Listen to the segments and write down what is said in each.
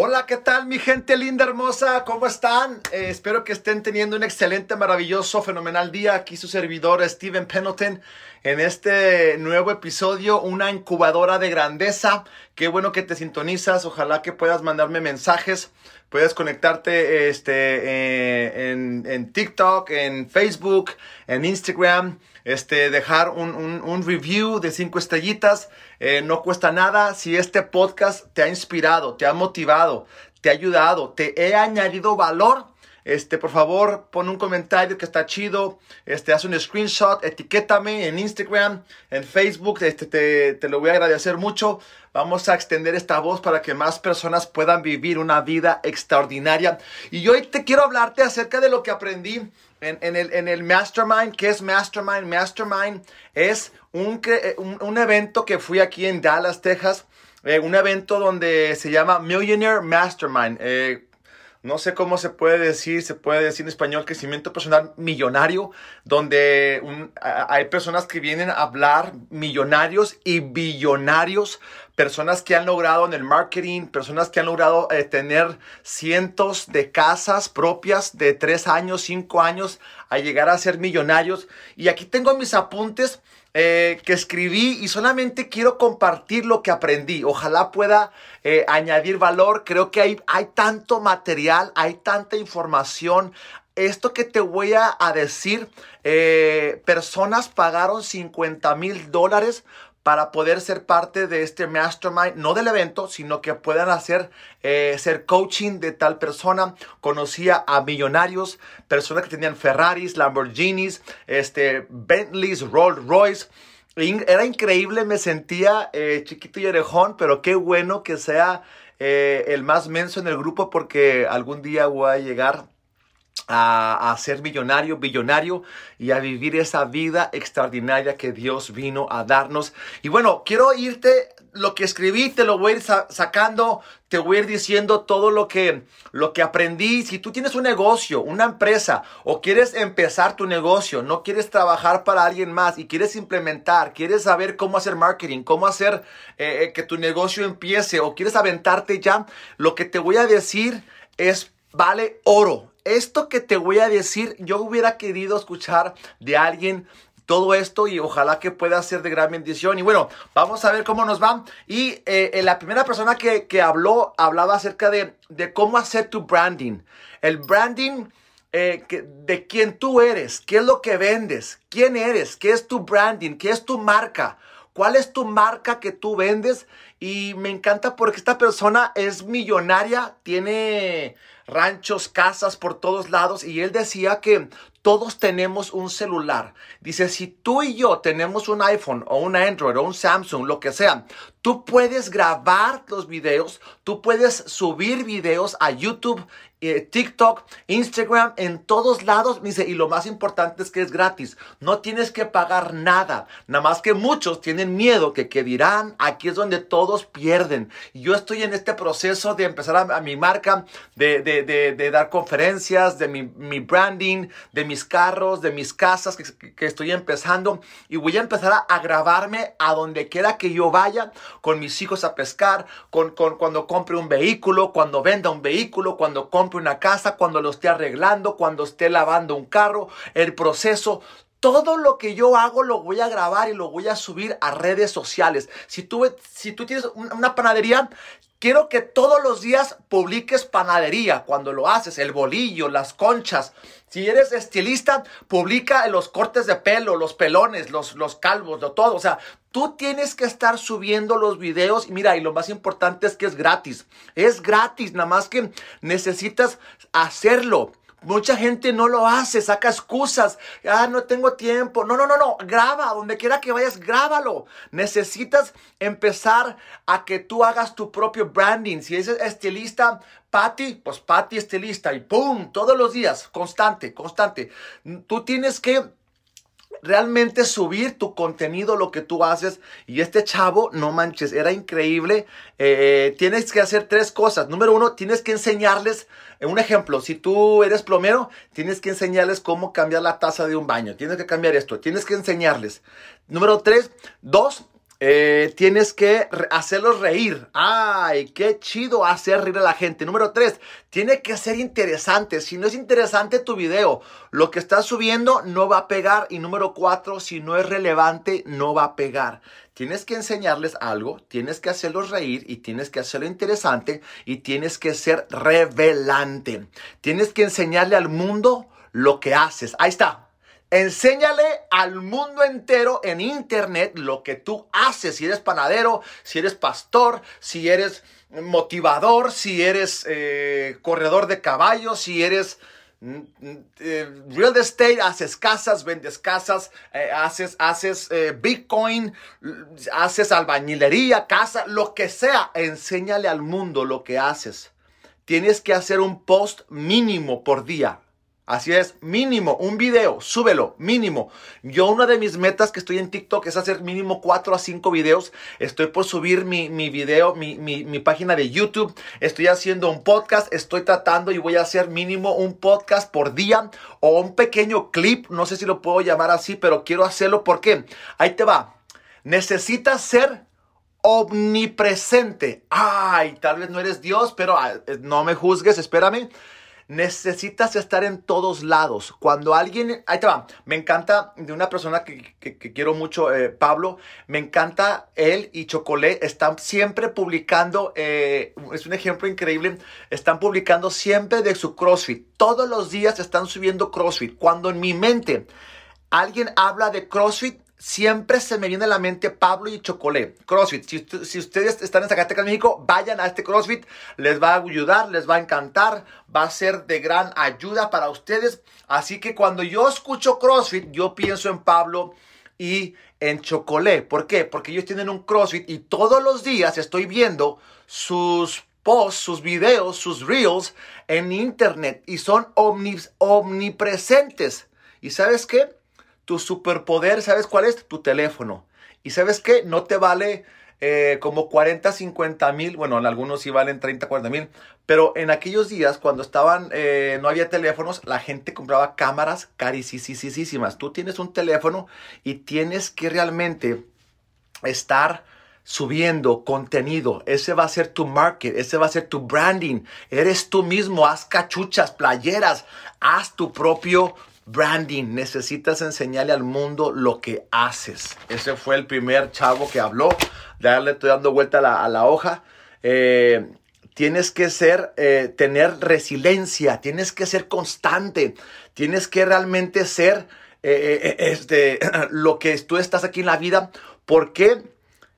Hola, ¿qué tal mi gente linda, hermosa? ¿Cómo están? Eh, espero que estén teniendo un excelente, maravilloso, fenomenal día. Aquí su servidor Steven Pendleton en este nuevo episodio, una incubadora de grandeza. Qué bueno que te sintonizas. Ojalá que puedas mandarme mensajes. Puedes conectarte este, eh, en, TikTok, en Facebook, en Instagram. Este, dejar un, un, un review de cinco estrellitas. Eh, no cuesta nada. Si este podcast te ha inspirado, te ha motivado, te ha ayudado, te he añadido valor este, por favor, pon un comentario que está chido. Este, haz un screenshot, etiquétame en Instagram, en Facebook. Este, te, te lo voy a agradecer mucho. Vamos a extender esta voz para que más personas puedan vivir una vida extraordinaria. Y hoy te quiero hablarte acerca de lo que aprendí en, el, en el Mastermind. ¿Qué es Mastermind? Mastermind es un, un, evento que fui aquí en Dallas, Texas. Eh, un evento donde se llama Millionaire Mastermind. Eh, no sé cómo se puede decir, se puede decir en español crecimiento personal millonario, donde hay personas que vienen a hablar millonarios y billonarios, personas que han logrado en el marketing, personas que han logrado eh, tener cientos de casas propias de tres años, cinco años, a llegar a ser millonarios. Y aquí tengo mis apuntes eh, que escribí y solamente quiero compartir lo que aprendí. Ojalá pueda eh, añadir valor. Creo que hay, hay tanto material, hay tanta información. Esto que te voy a, decir, eh, personas pagaron 50 mil dólares para poder ser parte de este mastermind, no del evento, sino que puedan hacer, eh, ser coaching de tal persona. Conocía a millonarios, personas que tenían Ferraris, Lamborghinis, este, Bentleys, Rolls Royce. Era increíble, me sentía eh, chiquito y orejón, pero qué bueno que sea eh, el más menso en el grupo porque algún día voy a llegar a, ser millonario, billonario y a vivir esa vida extraordinaria que Dios vino a darnos. Y bueno, quiero irte, lo que escribí te lo voy a ir sacando, te voy a ir diciendo todo lo que, lo que aprendí. Si tú tienes un negocio, una empresa o quieres empezar tu negocio, no quieres trabajar para alguien más y quieres implementar, quieres saber cómo hacer marketing, cómo hacer eh, eh, que tu negocio empiece o quieres aventarte ya, lo que te voy a decir es vale oro esto que te voy a decir, yo hubiera querido escuchar de alguien todo esto y ojalá que pueda ser de gran bendición. Y bueno, vamos a ver cómo nos va. Y eh, la primera persona que, habló, hablaba acerca de, cómo hacer tu branding. El branding eh, de quién tú eres, qué es lo que vendes, quién eres, qué es tu branding, qué es tu marca. ¿Cuál es tu marca que tú vendes? Y me encanta porque esta persona es millonaria, tiene ranchos, casas por todos lados. Y él decía que todos tenemos un celular. Dice, si tú y yo tenemos un iPhone o un Android o un Samsung, lo que sea, tú puedes grabar los videos, tú puedes subir videos a YouTube eh, TikTok, Instagram, en todos lados. Dice, y lo más importante es que es gratis. No tienes que pagar nada. Nada más que muchos tienen miedo que, que dirán, aquí es donde todos pierden. yo estoy en este proceso de empezar a, mi marca, de, de, de, dar conferencias, de mi, mi, branding, de mis carros, de mis casas que, que estoy empezando. Y voy a empezar a, a, grabarme a donde quiera que yo vaya, con mis hijos a pescar, con, con cuando compre un vehículo, cuando venda un vehículo, cuando compre una casa, cuando lo esté arreglando, cuando esté lavando un carro, el proceso. Todo lo que yo hago lo voy a grabar y lo voy a subir a redes sociales. Si tú, si tú tienes una panadería, quiero que todos los días publiques panadería cuando lo haces, el bolillo, las conchas. Si eres estilista, publica los cortes de pelo, los pelones, los, los calvos, lo todo. O sea, Tú tienes que estar subiendo los videos y mira, y lo más importante es que es gratis. Es gratis, nada más que necesitas hacerlo. Mucha gente no lo hace, saca excusas. Ah, no tengo tiempo. No, no, no, no. Graba, donde quiera que vayas, grábalo. Necesitas empezar a que tú hagas tu propio branding. Si eres estilista, Patty, pues Patty estilista y ¡pum! Todos los días, constante, constante. Tú tienes que realmente subir tu contenido, lo que tú haces. Y este chavo, no manches, era increíble. Eh, tienes que hacer tres cosas. Número uno, tienes que enseñarles, eh, un ejemplo, si tú eres plomero, tienes que enseñarles cómo cambiar la taza de un baño. Tienes que cambiar esto, tienes que enseñarles. Número tres, dos, eh, tienes que hacerlos reír. Ay, qué chido hacer reír a la gente. Número tres, tiene que ser interesante. Si no es interesante tu video, lo que estás subiendo no va a pegar. Y número cuatro, si no es relevante, no va a pegar. Tienes que enseñarles algo, tienes que hacerlos reír y tienes que hacerlo interesante y tienes que ser revelante. Tienes que enseñarle al mundo lo que haces. Ahí está. Enséñale al mundo entero en internet lo que tú haces. Si eres panadero, si eres pastor, si eres motivador, si eres eh, corredor de caballos, si eres mm, mm, eh, real estate, haces casas, vendes casas, eh, haces, haces Bitcoin, haces albañilería, casa, lo que sea. Enséñale al mundo lo que haces. Tienes que hacer un post mínimo por día. Así es, mínimo, un video, súbelo, mínimo. Yo una de mis metas que estoy en TikTok es hacer mínimo 4 a 5 videos. Estoy por subir mi, mi video, mi, mi, mi, página de YouTube. Estoy haciendo un podcast, estoy tratando y voy a hacer mínimo un podcast por día o un pequeño clip. No sé si lo puedo llamar así, pero quiero hacerlo porque ahí te va. Necesitas ser omnipresente. Ay, tal vez no eres Dios, pero ah, no me juzgues, espérame. Necesitas estar en todos lados. Cuando alguien, ahí te me encanta de una persona que, quiero mucho, eh, Pablo, me encanta él y Chocolé, están siempre publicando, eh, es un ejemplo increíble, están publicando siempre de su CrossFit. Todos los días están subiendo CrossFit. Cuando en mi mente alguien habla de CrossFit, siempre se me viene a la mente Pablo y Chocolé. CrossFit. Si, ustedes están en Zacatecas, México, vayan a este CrossFit. Les va a ayudar, les va a encantar. Va a ser de gran ayuda para ustedes. Así que cuando yo escucho CrossFit, yo pienso en Pablo y en Chocolé. ¿Por qué? Porque ellos tienen un CrossFit y todos los días estoy viendo sus posts, sus videos, sus reels en internet y son omnipresentes. ¿Y sabes qué? Tu superpoder, ¿sabes cuál es? Tu teléfono. Y sabes qué? No te vale eh, como 40, 50 mil, bueno, en algunos sí valen 30, 40 mil, pero en aquellos días cuando estaban, eh, no había teléfonos, la gente compraba cámaras carísimas. Tú tienes un teléfono y tienes que realmente estar subiendo contenido. Ese va a ser tu market, ese va a ser tu branding. Eres tú mismo, haz cachuchas, playeras, haz tu propio branding, necesitas enseñarle al mundo lo que haces. Ese fue el primer chavo que habló. Darle, estoy dando vuelta a la, hoja. Eh, tienes que ser, eh, tener resiliencia, tienes que ser constante, tienes que realmente ser eh, este, lo que tú estás aquí en la vida. ¿Por qué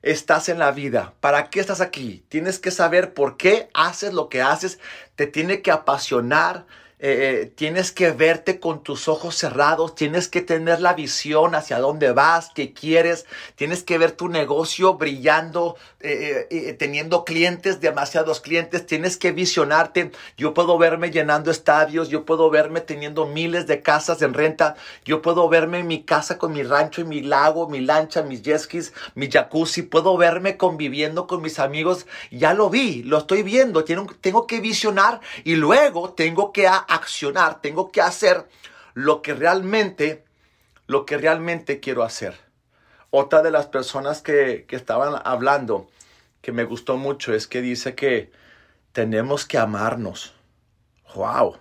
estás en la vida? ¿Para qué estás aquí? Tienes que saber por qué haces lo que haces, te tiene que apasionar, eh, eh, tienes que verte con tus ojos cerrados, tienes que tener la visión hacia dónde vas, qué quieres, tienes que ver tu negocio brillando, eh, teniendo clientes, demasiados clientes, tienes que visionarte. Yo puedo verme llenando estadios, yo puedo verme teniendo miles de casas en renta, yo puedo verme en mi casa con mi rancho y mi lago, mi lancha, mis jet skis, mi jacuzzi, puedo verme conviviendo con mis amigos, ya lo vi, lo estoy viendo, tengo, tengo que visionar y luego tengo que accionar, tengo que hacer lo que realmente, lo que realmente quiero hacer. Otra de las personas que, que estaban hablando, que me gustó mucho, es que dice que tenemos que amarnos. ¡Wow!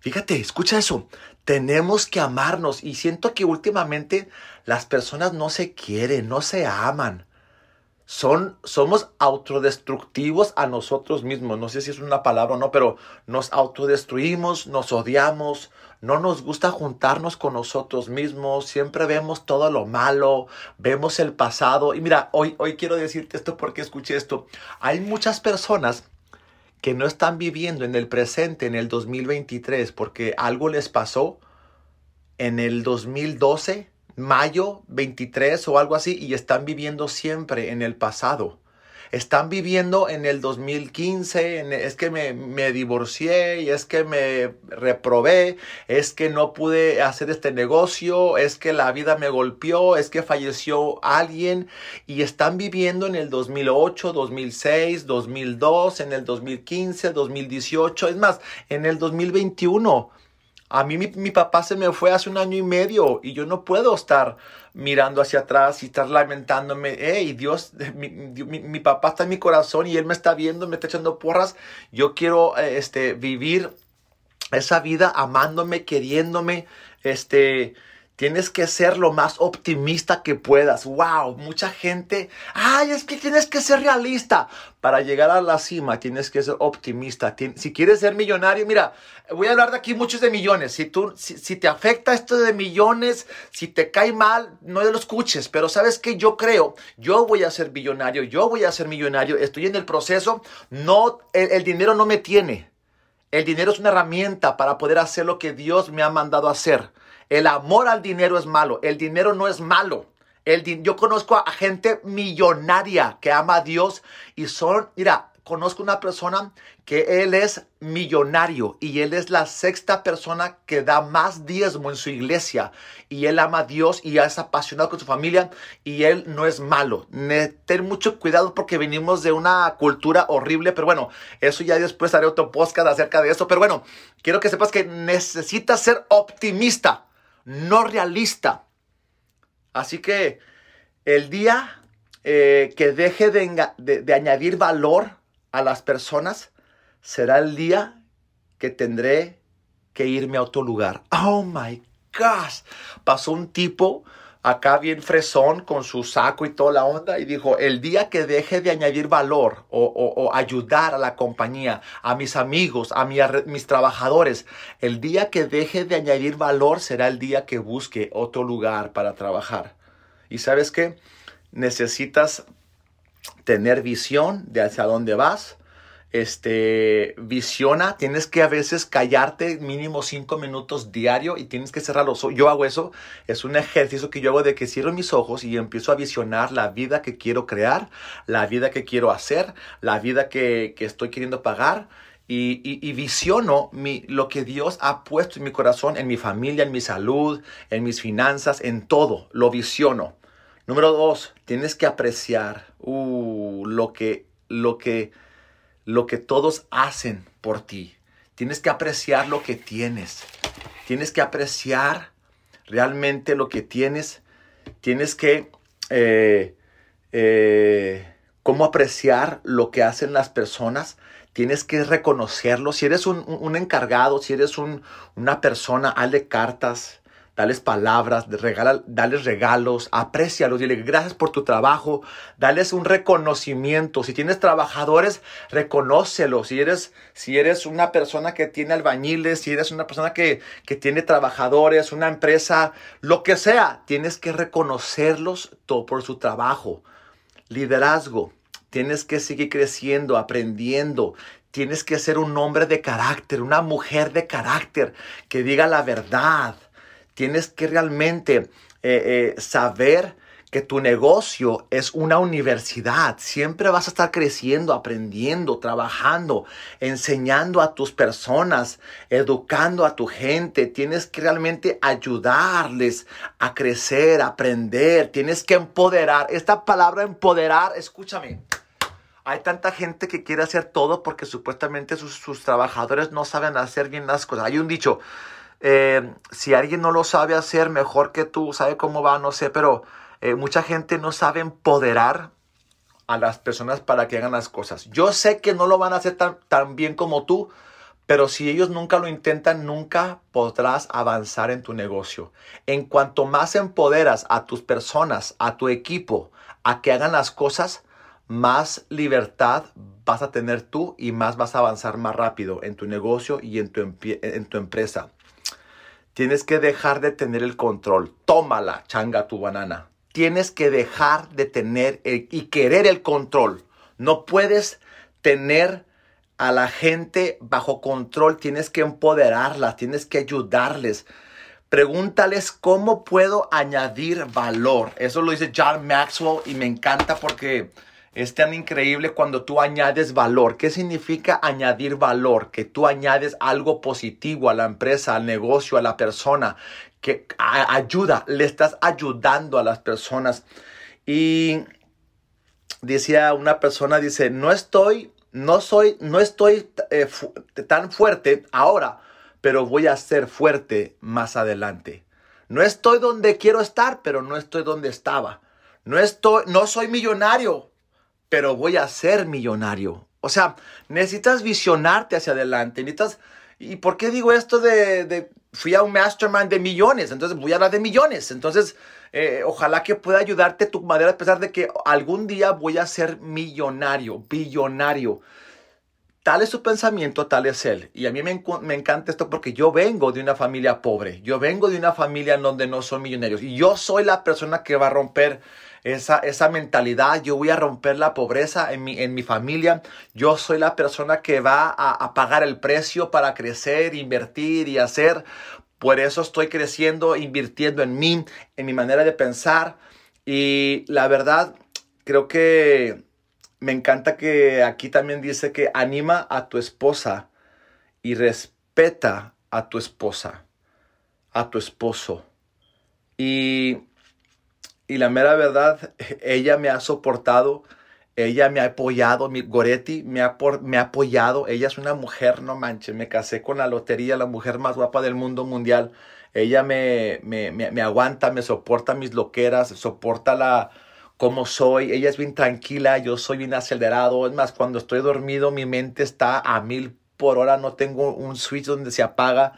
Fíjate, escucha eso. Tenemos que amarnos. Y siento que últimamente las personas no se quieren, no se aman son, somos autodestructivos a nosotros mismos. No sé si es una palabra o no, pero nos autodestruimos, nos odiamos, no nos gusta juntarnos con nosotros mismos, siempre vemos todo lo malo, vemos el pasado. Y mira, hoy, hoy quiero decirte esto porque escuché esto. Hay muchas personas que no están viviendo en el presente, en el 2023, porque algo les pasó en el 2012, mayo 23 o algo así, y están viviendo siempre en el pasado están viviendo en el 2015, es que me, divorcié y es que me reprobé, es que no pude hacer este negocio, es que la vida me golpeó, es que falleció alguien y están viviendo en el 2008, 2006, 2002, en el 2015, 2018, es más, en el 2021. A mí mi, mi papá se me fue hace un año y medio y yo no puedo estar mirando hacia atrás y estar lamentándome, hey, Dios, mi, papá está en mi corazón y Él me está viendo, me está echando porras, yo quiero eh, este, vivir esa vida amándome, queriéndome, este, Tienes que ser lo más optimista que puedas. Wow, mucha gente, ay, es que tienes que ser realista. Para llegar a la cima tienes que ser optimista. Si quieres ser millonario, mira, voy a hablar de aquí muchos de millones. Si, tú, si, te afecta esto de millones, si te cae mal, no lo escuches. Pero sabes que yo creo, yo voy a ser millonario, yo voy a ser millonario, estoy en el proceso. No, el dinero no me tiene. El dinero es una herramienta para poder hacer lo que Dios me ha mandado hacer. El amor al dinero es malo. El dinero no es malo. El yo conozco a gente millonaria que ama a Dios y son, mira, conozco una persona que él es millonario y él es la sexta persona que da más diezmo en su iglesia y él ama a Dios y es apasionado con su familia y él no es malo. Ten mucho cuidado porque venimos de una cultura horrible, pero bueno, eso ya después haré otro podcast acerca de eso, pero bueno, quiero que sepas que necesitas ser optimista no realista. Así que el día eh, que deje de, añadir valor a las personas será el día que tendré que irme a otro lugar. Oh my gosh. Pasó un tipo acá bien fresón con su saco y toda la onda y dijo, el día que deje de añadir valor o, ayudar a la compañía, a mis amigos, a mis trabajadores, el día que deje de añadir valor será el día que busque otro lugar para trabajar. Y sabes qué? Necesitas tener visión de hacia dónde vas, este, visiona, tienes que a veces callarte mínimo cinco minutos diario y tienes que cerrar los ojos. Yo hago eso, es un ejercicio que yo hago de que cierro mis ojos y empiezo a visionar la vida que quiero crear, la vida que quiero hacer, la vida que, estoy queriendo pagar. Y, visiono mi, lo que Dios ha puesto en mi corazón, en mi familia, en mi salud, en mis finanzas, en todo. Lo visiono. Número dos, tienes que apreciar uh, lo que, lo que, lo que todos hacen por ti. Tienes que apreciar lo que tienes. Tienes que apreciar realmente lo que tienes. Tienes que... Eh, eh, cómo apreciar lo que hacen las personas. Tienes que reconocerlo. Si eres un, encargado, si eres una persona, hazle cartas, dales palabras, regala, dales regalos, aprécialos, dile gracias por tu trabajo, dales un reconocimiento. Si tienes trabajadores, reconócelos. Si eres, si eres una persona que tiene albañiles, si eres una persona que, que tiene trabajadores, una empresa, lo que sea, tienes que reconocerlos todo por su trabajo. Liderazgo. Tienes que seguir creciendo, aprendiendo, Tienes que ser un hombre de carácter, una mujer de carácter, que diga la verdad, Tienes que realmente eh, eh, saber que tu negocio es una universidad. Siempre vas a estar creciendo, aprendiendo, trabajando, enseñando a tus personas, educando a tu gente. Tienes que realmente ayudarles a crecer, a aprender. Tienes que empoderar. Esta palabra empoderar, escúchame. Hay tanta gente que quiere hacer todo porque supuestamente sus, sus trabajadores no saben hacer bien las cosas. Hay un dicho, eh, si alguien no lo sabe hacer mejor que tú, sabe cómo va, no sé, pero eh, mucha gente no sabe empoderar a las personas para que hagan las cosas. Yo sé que no lo van a hacer tan, bien como tú, pero si ellos nunca lo intentan, nunca podrás avanzar en tu negocio. En cuanto más empoderas a tus personas, a tu equipo, a que hagan las cosas, más libertad vas a tener tú y más vas a avanzar más rápido en tu negocio y en tu empresa. Tienes que dejar de tener el control. Tómala, changa tu banana. Tienes que dejar de tener y querer el control. No puedes tener a la gente bajo control, tienes que empoderarlas, tienes que ayudarles. Pregúntales cómo puedo añadir valor. Eso lo dice John Maxwell y me encanta porque es tan increíble cuando tú añades valor. ¿Qué significa añadir valor? Que tú añades algo positivo a la empresa, al negocio, a la persona. Que ayuda, le estás ayudando a las personas. Y decía una persona, dice, no estoy no soy, no estoy eh, tan fuerte ahora, pero voy a ser fuerte más adelante. No estoy donde quiero estar, pero no estoy donde estaba. No estoy, no soy millonario, pero voy a ser millonario. O sea, necesitas visionarte hacia adelante. Necesitas, ¿y por qué digo esto de, de fui a un mastermind de millones? Entonces voy a hablar de millones. Entonces, eh, ojalá que pueda ayudarte tu madera a pesar de que algún día voy a ser millonario, billonario. Tal es su pensamiento, tal es él. Y a mí me, me, encanta esto porque yo vengo de una familia pobre. Yo vengo de una familia en donde no son millonarios. Y yo soy la persona que va a romper esa, esa mentalidad. Yo voy a romper la pobreza en mi, en mi familia. Yo soy la persona que va a, a pagar el precio para crecer, invertir y hacer. Por eso estoy creciendo, invirtiendo en mí, en mi manera de pensar. Y la verdad, creo que me encanta que aquí también dice que anima a tu esposa y respeta a tu esposa, a tu esposo. Y, y la mera verdad, ella me ha soportado ella me ha apoyado, mi Goretti me ha, me ha apoyado. Ella es una mujer, no manches. Me casé con la lotería, la mujer más guapa del mundo mundial. Ella me, me, me, aguanta, me soporta mis loqueras, soporta la como soy. Ella es bien tranquila, yo soy bien acelerado. Es más, cuando estoy dormido, mi mente está a mil por hora. No tengo un switch donde se apaga.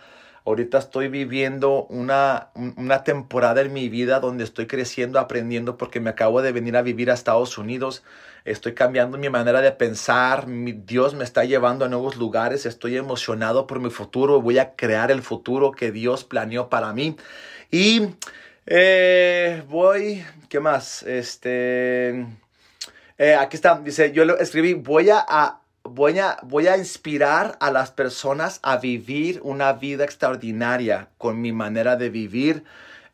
Ahorita estoy viviendo una, una temporada en mi vida donde estoy creciendo, aprendiendo, porque me acabo de venir a vivir a Estados Unidos. Estoy cambiando mi manera de pensar. Mi Dios me está llevando a nuevos lugares. Estoy emocionado por mi futuro. Voy a crear el futuro que Dios planeó para mí. Y eh, voy, ¿qué más? Este, eh, aquí está, dice, yo escribí, voy a voy a, voy a inspirar a las personas a vivir una vida extraordinaria con mi manera de vivir.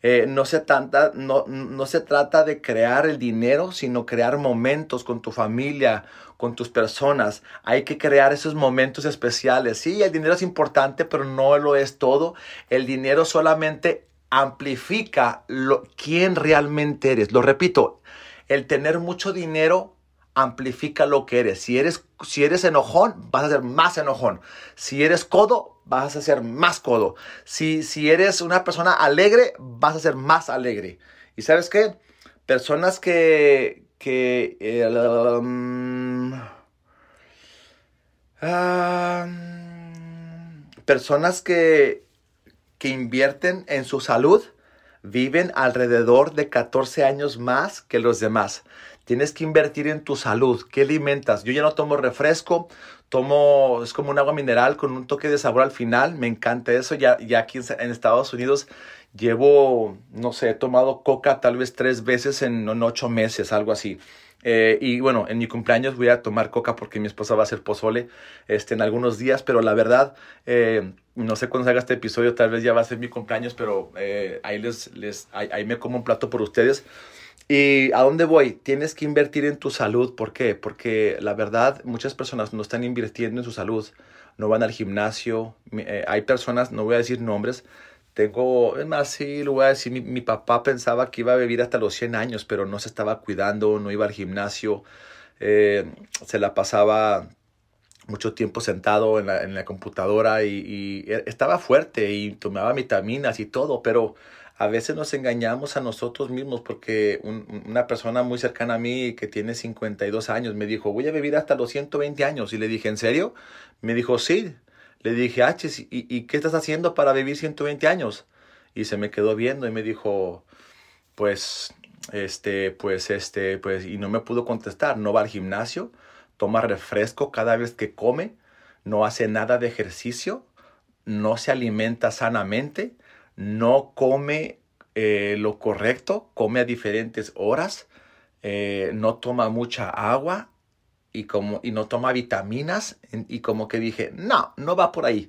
Eh, no, se tanta, no, no se trata de crear el dinero, sino crear momentos con tu familia, con tus personas. Hay que crear esos momentos especiales. Sí, el dinero es importante, pero no lo es todo. El dinero solamente amplifica lo, quién realmente eres. Lo repito, el tener mucho dinero amplifica lo que eres. Si eres, si eres enojón, vas a ser más enojón. Si eres codo, vas a ser más codo. Si, si eres una persona alegre, vas a ser más alegre. ¿Y sabes qué? Personas que... que um, personas que, que invierten en su salud viven alrededor de 14 años más que los demás. Tienes que invertir en tu salud. ¿Qué alimentas? Yo ya no tomo refresco, tomo, es como un agua mineral con un toque de sabor al final. Me encanta eso. Ya, ya aquí en Estados Unidos llevo, no sé, he tomado coca tal vez tres veces en, ocho meses, algo así. Eh, y bueno, en mi cumpleaños voy a tomar coca porque mi esposa va a hacer pozole este, en algunos días, pero la verdad, eh, no sé cuándo salga este episodio, tal vez ya va a ser mi cumpleaños, pero eh, ahí, les, les, ahí me como un plato por ustedes. ¿Y a dónde voy? Tienes que invertir en tu salud. ¿Por qué? Porque la verdad, muchas personas no están invirtiendo en su salud. No van al gimnasio. Eh, hay personas, no voy a decir nombres. Tengo, es más, sí, lo voy a decir. Mi, papá pensaba que iba a vivir hasta los 100 años, pero no se estaba cuidando, no iba al gimnasio. Eh, se la pasaba mucho tiempo sentado en la, en la computadora y, y, estaba fuerte y tomaba vitaminas y todo, pero a veces nos engañamos a nosotros mismos porque una persona muy cercana a mí que tiene 52 años me dijo, voy a vivir hasta los 120 años. Y le dije, ¿en serio? Me dijo, sí. Le dije, H, ¿y, ¿y qué estás haciendo para vivir 120 años? Y se me quedó viendo y me dijo, pues, este, pues, este, pues, y no me pudo contestar. No va al gimnasio, toma refresco cada vez que come, no hace nada de ejercicio, no se alimenta sanamente no come eh, lo correcto, come a diferentes horas, eh, no toma mucha agua y, como, y no toma vitaminas y como que dije, no, no va por ahí.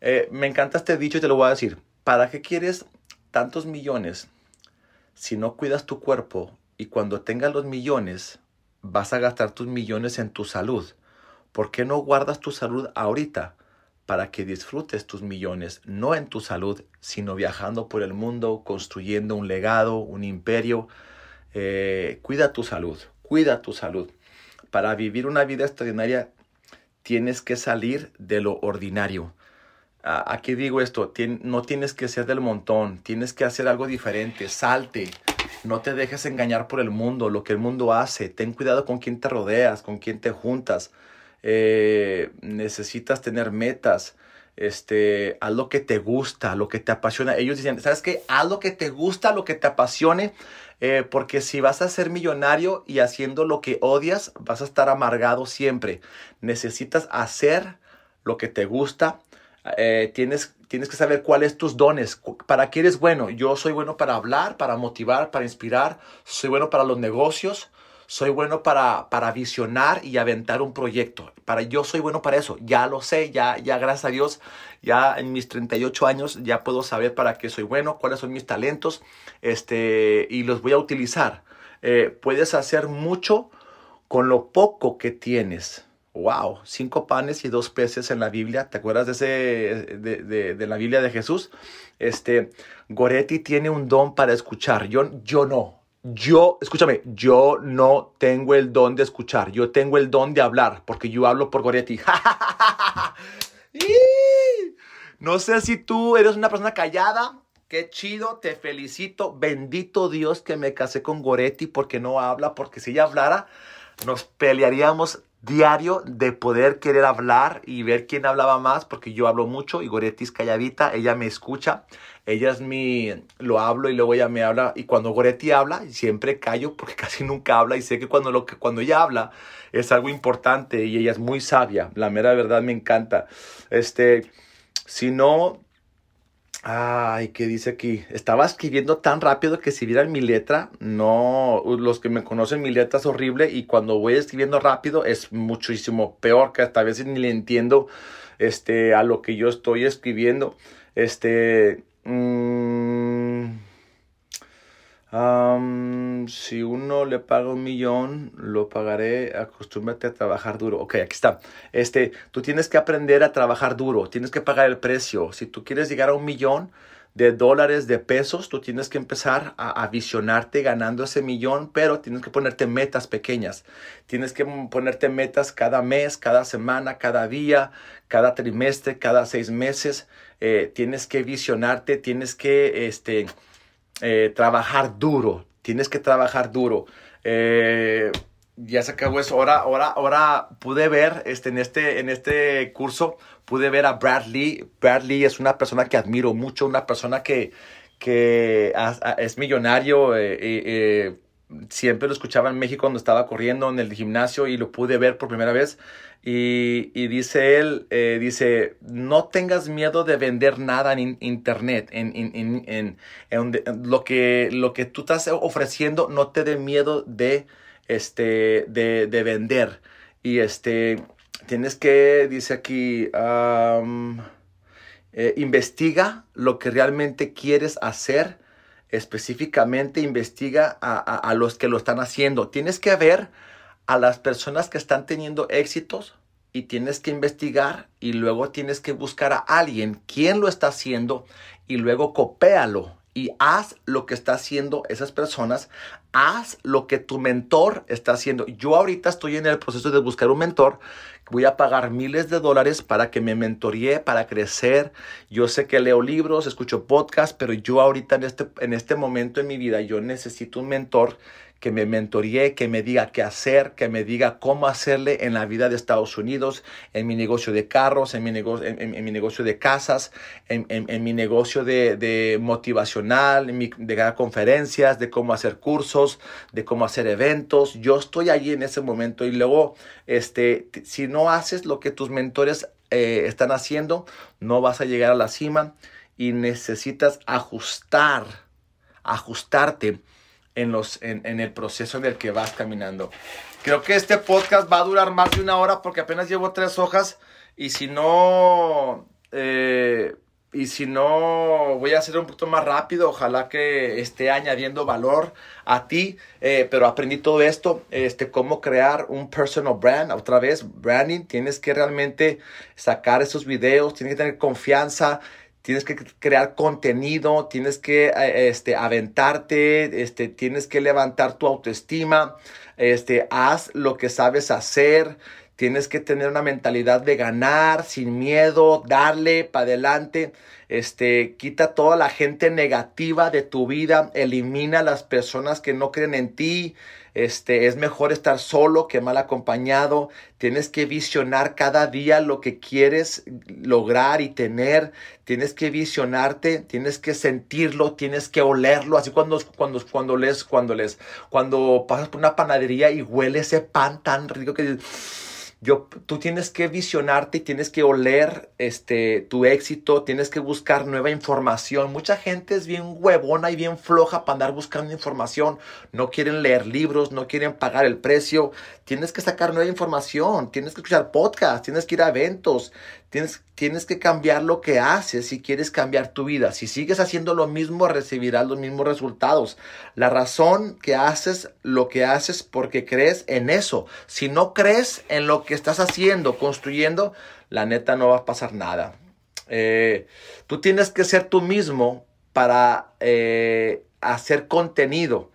Eh, me encanta este dicho y te lo voy a decir. ¿Para qué quieres tantos millones si no cuidas tu cuerpo y cuando tengas los millones vas a gastar tus millones en tu salud? ¿Por qué no guardas tu salud ahorita para que disfrutes tus millones, no en tu salud, sino viajando por el mundo, construyendo un legado, un imperio? Eh, cuida tu salud, cuida tu salud. Para vivir una vida extraordinaria tienes que salir de lo ordinario. Aquí digo esto, no tienes que ser del montón, tienes que hacer algo diferente, salte, no te dejes engañar por el mundo, lo que el mundo hace, ten cuidado con quién te rodeas, con quién te juntas, eh, necesitas tener metas, este, haz lo que te gusta, lo que te apasiona. Ellos dicen, ¿sabes qué? Haz lo que te gusta, lo que te apasione, eh, porque si vas a ser millonario y haciendo lo que odias, vas a estar amargado siempre. Necesitas hacer lo que te gusta. Eh, tienes, tienes que saber cuáles tus dones, para qué eres bueno. Yo soy bueno para hablar, para motivar, para inspirar. Soy bueno para los negocios soy bueno para, para visionar y aventar un proyecto. Para, yo soy bueno para eso, ya lo sé, ya, ya gracias a Dios, ya en mis 38 años ya puedo saber para qué soy bueno, cuáles son mis talentos este, y los voy a utilizar. Eh, puedes hacer mucho con lo poco que tienes. Wow, cinco panes y dos peces en la Biblia. ¿Te acuerdas de ese de, de, de, la Biblia de Jesús? Este Goretti tiene un don para escuchar. Yo, yo no. Yo, escúchame, yo no tengo el don de escuchar, yo tengo el don de hablar, porque yo hablo por Goretti. no sé si tú eres una persona callada, qué chido, te felicito, bendito Dios que me casé con Goretti porque no habla, porque si ella hablara, nos pelearíamos diario de poder querer hablar y ver quién hablaba más, porque yo hablo mucho y Goretti es calladita, ella me escucha, ella es mi, lo hablo y luego ella me habla, y cuando Goretti habla, siempre callo porque casi nunca habla y sé que cuando, lo cuando ella habla es algo importante y ella es muy sabia, la mera verdad me encanta. Este, si no, Ay, ¿qué dice aquí? Estaba escribiendo tan rápido que si vieran mi letra, no, los que me conocen mi letra es horrible y cuando voy escribiendo rápido es muchísimo peor que hasta a veces ni le entiendo este, a lo que yo estoy escribiendo. Este, mmm, si uno le paga un millón, lo pagaré, acostúmbrate a trabajar duro. Ok, aquí está. Este, tú tienes que aprender a trabajar duro, tienes que pagar el precio. Si tú quieres llegar a un millón de dólares, de pesos, tú tienes que empezar a, visionarte ganando ese millón, pero tienes que ponerte metas pequeñas. Tienes que ponerte metas cada mes, cada semana, cada día, cada trimestre, cada seis meses. Eh, tienes que visionarte, tienes que, este, eh, trabajar duro, tienes que trabajar duro. Eh, ya se acabó eso. Ahora, ahora, ahora pude ver este, en, este, en este curso, pude ver a Bradley. Bradley es una persona que admiro mucho, una persona que, que es millonario. Eh, siempre lo escuchaba en México cuando estaba corriendo en el gimnasio y lo pude ver por primera vez. Y, dice él, eh, dice, no tengas miedo de vender nada en internet, en, en, lo, que, lo que tú estás ofreciendo, no te dé miedo de, este, de, de, vender. Y este, tienes que, dice aquí, eh, investiga lo que realmente quieres hacer, específicamente investiga a, a los que lo están haciendo. Tienes que ver a las personas que están teniendo éxitos y tienes que investigar y luego tienes que buscar a alguien quién lo está haciendo y luego copéalo y haz lo que está haciendo esas personas, haz lo que tu mentor está haciendo. Yo ahorita estoy en el proceso de buscar un mentor, voy a pagar miles de dólares para que me mentoree, para crecer. Yo sé que leo libros, escucho podcasts, pero yo ahorita en este, en este momento en mi vida, yo necesito un mentor que me mentoree, que me diga qué hacer, que me diga cómo hacerle en la vida de Estados Unidos, en mi negocio de carros, en mi, negocio, en, mi negocio de casas, en, mi negocio de, motivacional, de dar conferencias, de cómo hacer cursos, de cómo hacer eventos. Yo estoy allí en ese momento y luego, este, si no haces lo que tus mentores eh, están haciendo, no vas a llegar a la cima y necesitas ajustar, ajustarte en, los, en, en el proceso en el que vas caminando. Creo que este podcast va a durar más de una hora porque apenas llevo tres hojas y si no... Eh, y si no, voy a hacer un poquito más rápido. Ojalá que esté añadiendo valor a ti. Eh, pero aprendí todo esto, este, cómo crear un personal brand. Otra vez, branding. Tienes que realmente sacar esos videos, tienes que tener confianza. Tienes que crear contenido, tienes que eh, este, aventarte, este, tienes que levantar tu autoestima, este, haz lo que sabes hacer, Tienes que tener una mentalidad de ganar sin miedo, darle para adelante. Este, quita toda la gente negativa de tu vida, elimina las personas que no creen en ti. Este, es mejor estar solo que mal acompañado. Tienes que visionar cada día lo que quieres lograr y tener. Tienes que visionarte, tienes que sentirlo, tienes que olerlo. Así cuando, cuando, cuando lees, cuando lees, cuando pasas por una panadería y huele ese pan tan rico que dices, yo, tú tienes que visionarte y tienes que oler este, tu éxito, tienes que buscar nueva información. Mucha gente es bien huevona y bien floja para andar buscando información. No quieren leer libros, no quieren pagar el precio. Tienes que sacar nueva información, tienes que escuchar podcasts, tienes que ir a eventos, tienes, tienes que cambiar lo que haces si quieres cambiar tu vida. Si sigues haciendo lo mismo, recibirás los mismos resultados. La razón que haces lo que haces porque crees en eso. Si no crees en lo que estás haciendo, construyendo, la neta no va a pasar nada. Eh, tú tienes que ser tú mismo para eh, hacer contenido.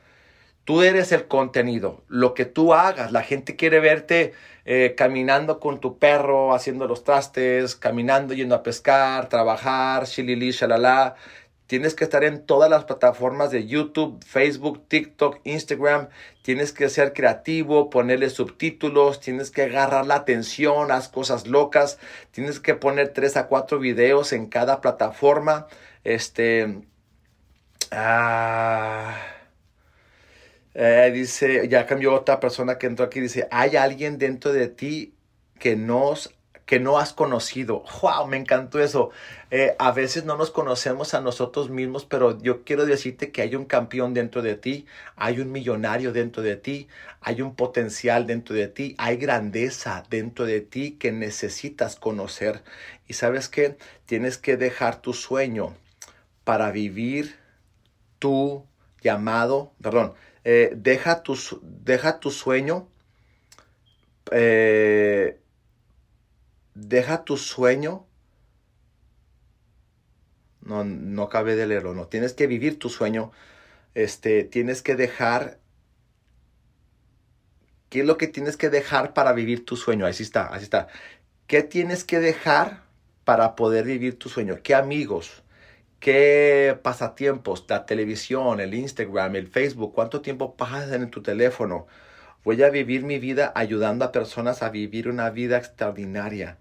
Tú eres el contenido, lo que tú hagas. La gente quiere verte eh, caminando con tu perro, haciendo los trastes, caminando, yendo a pescar, trabajar, shilili, shalala. Tienes que estar en todas las plataformas de YouTube, Facebook, TikTok, Instagram. Tienes que ser creativo, ponerle subtítulos, tienes que agarrar la atención, haz cosas locas. Tienes que poner tres a cuatro videos en cada plataforma. Este. Ah. Eh, dice, ya cambió otra persona que entró aquí, dice, hay alguien dentro de ti que, que no has conocido. ¡Wow! Me encantó eso. Eh, a veces no nos conocemos a nosotros mismos, pero yo quiero decirte que hay un campeón dentro de ti, hay un millonario dentro de ti, hay un potencial dentro de ti, hay grandeza dentro de ti que necesitas conocer. Y sabes que tienes que dejar tu sueño para vivir tu llamado, perdón, eh, deja, tu, deja tu sueño, eh, deja tu sueño, no, no cabe de leerlo, no, tienes que vivir tu sueño, este, tienes que dejar, ¿qué es lo que tienes que dejar para vivir tu sueño? Así está, así está. ¿Qué tienes que dejar para poder vivir tu sueño? ¿Qué amigos? ¿Qué pasatiempos? La televisión, el Instagram, el Facebook. ¿Cuánto tiempo pasas en tu teléfono? Voy a vivir mi vida ayudando a personas a vivir una vida extraordinaria.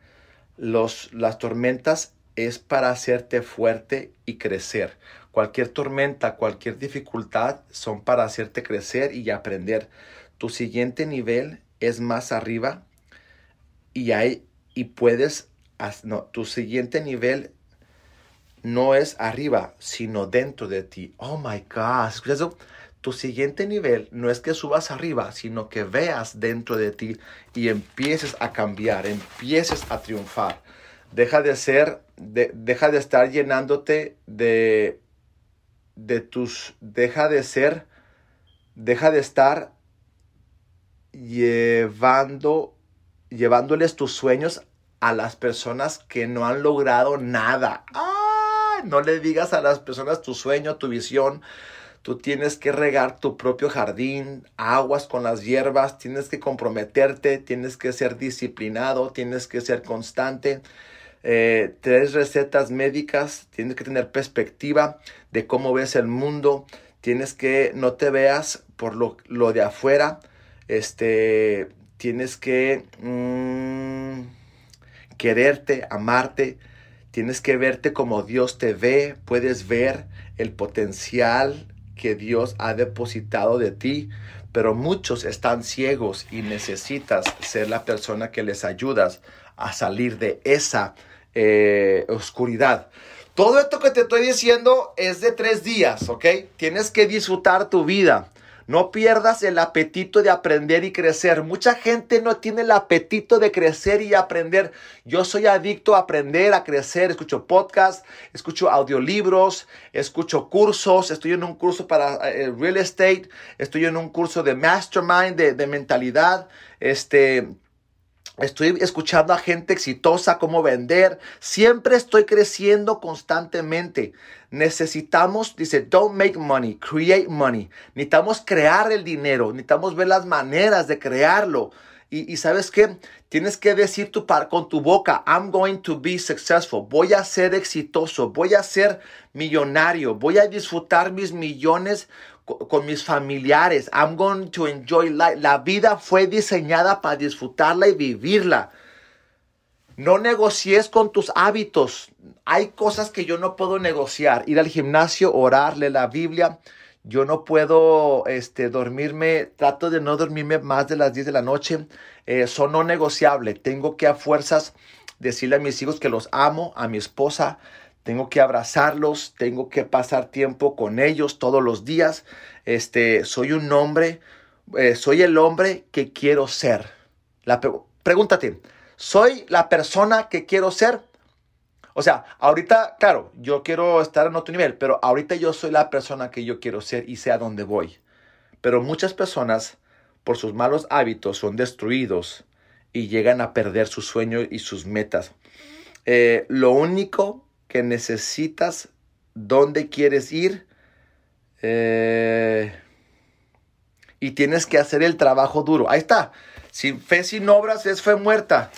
Los, las tormentas es para hacerte fuerte y crecer. Cualquier tormenta, cualquier dificultad son para hacerte crecer y aprender. Tu siguiente nivel es más arriba y hay y puedes no, tu siguiente nivel no es arriba, sino dentro de ti. Oh my God. Tu siguiente nivel no es que subas arriba, sino que veas dentro de ti y empieces a cambiar, empieces a triunfar. Deja de ser, deja de estar llenándote de, de tus, deja de ser, deja de estar llevando, llevándoles tus sueños a las personas que no han logrado nada. ¡Ah! No le digas a las personas tu sueño, tu visión. Tú tienes que regar tu propio jardín, aguas con las hierbas, tienes que comprometerte, tienes que ser disciplinado, tienes que ser constante. Eh, tres recetas médicas, tienes que tener perspectiva de cómo ves el mundo, tienes que no te veas por lo, de afuera, este, tienes que mm, quererte, amarte, Tienes que verte como Dios te ve, puedes ver el potencial que Dios ha depositado de ti, pero muchos están ciegos y necesitas ser la persona que les ayudas a salir de esa eh, oscuridad. Todo esto que te estoy diciendo es de tres días, ¿ok? Tienes que disfrutar tu vida. No pierdas el apetito de aprender y crecer. Mucha gente no tiene el apetito de crecer y aprender. Yo soy adicto a aprender, a crecer. Escucho podcasts, escucho audiolibros, escucho cursos. Estoy en un curso para eh, real estate. Estoy en un curso de mastermind, de, de mentalidad. Este, Estoy escuchando a gente exitosa, cómo vender. Siempre estoy creciendo constantemente. Necesitamos, dice, don't make money, create money. Necesitamos crear el dinero, necesitamos ver las maneras de crearlo. Y, sabes qué? Tienes que decir tu par con tu boca, I'm going to be successful. Voy a ser exitoso, voy a ser millonario, voy a disfrutar mis millones con mis familiares. I'm going to enjoy life. La vida fue diseñada para disfrutarla y vivirla. No negocies con tus hábitos. Hay cosas que yo no puedo negociar. Ir al gimnasio, orarle la Biblia. Yo no puedo este, dormirme, trato de no dormirme más de las 10 de la noche. Eh, eso no negociable. Tengo que a fuerzas decirle a mis hijos que los amo, a mi esposa, tengo que abrazarlos, tengo que pasar tiempo con ellos todos los días. Este, soy un hombre, eh, soy el hombre que quiero ser. La pregúntate, ¿soy la persona que quiero ser? O sea, ahorita, claro, yo quiero estar en otro nivel, pero ahorita yo soy la persona que yo quiero ser y sé a dónde voy. Pero muchas personas, por sus malos hábitos, son destruidos y llegan a perder sus sueños y sus metas. Eh, lo único que necesitas, dónde quieres ir. Eh, y tienes que hacer el trabajo duro. Ahí está. Sin fe, sin obras, es fe muerta.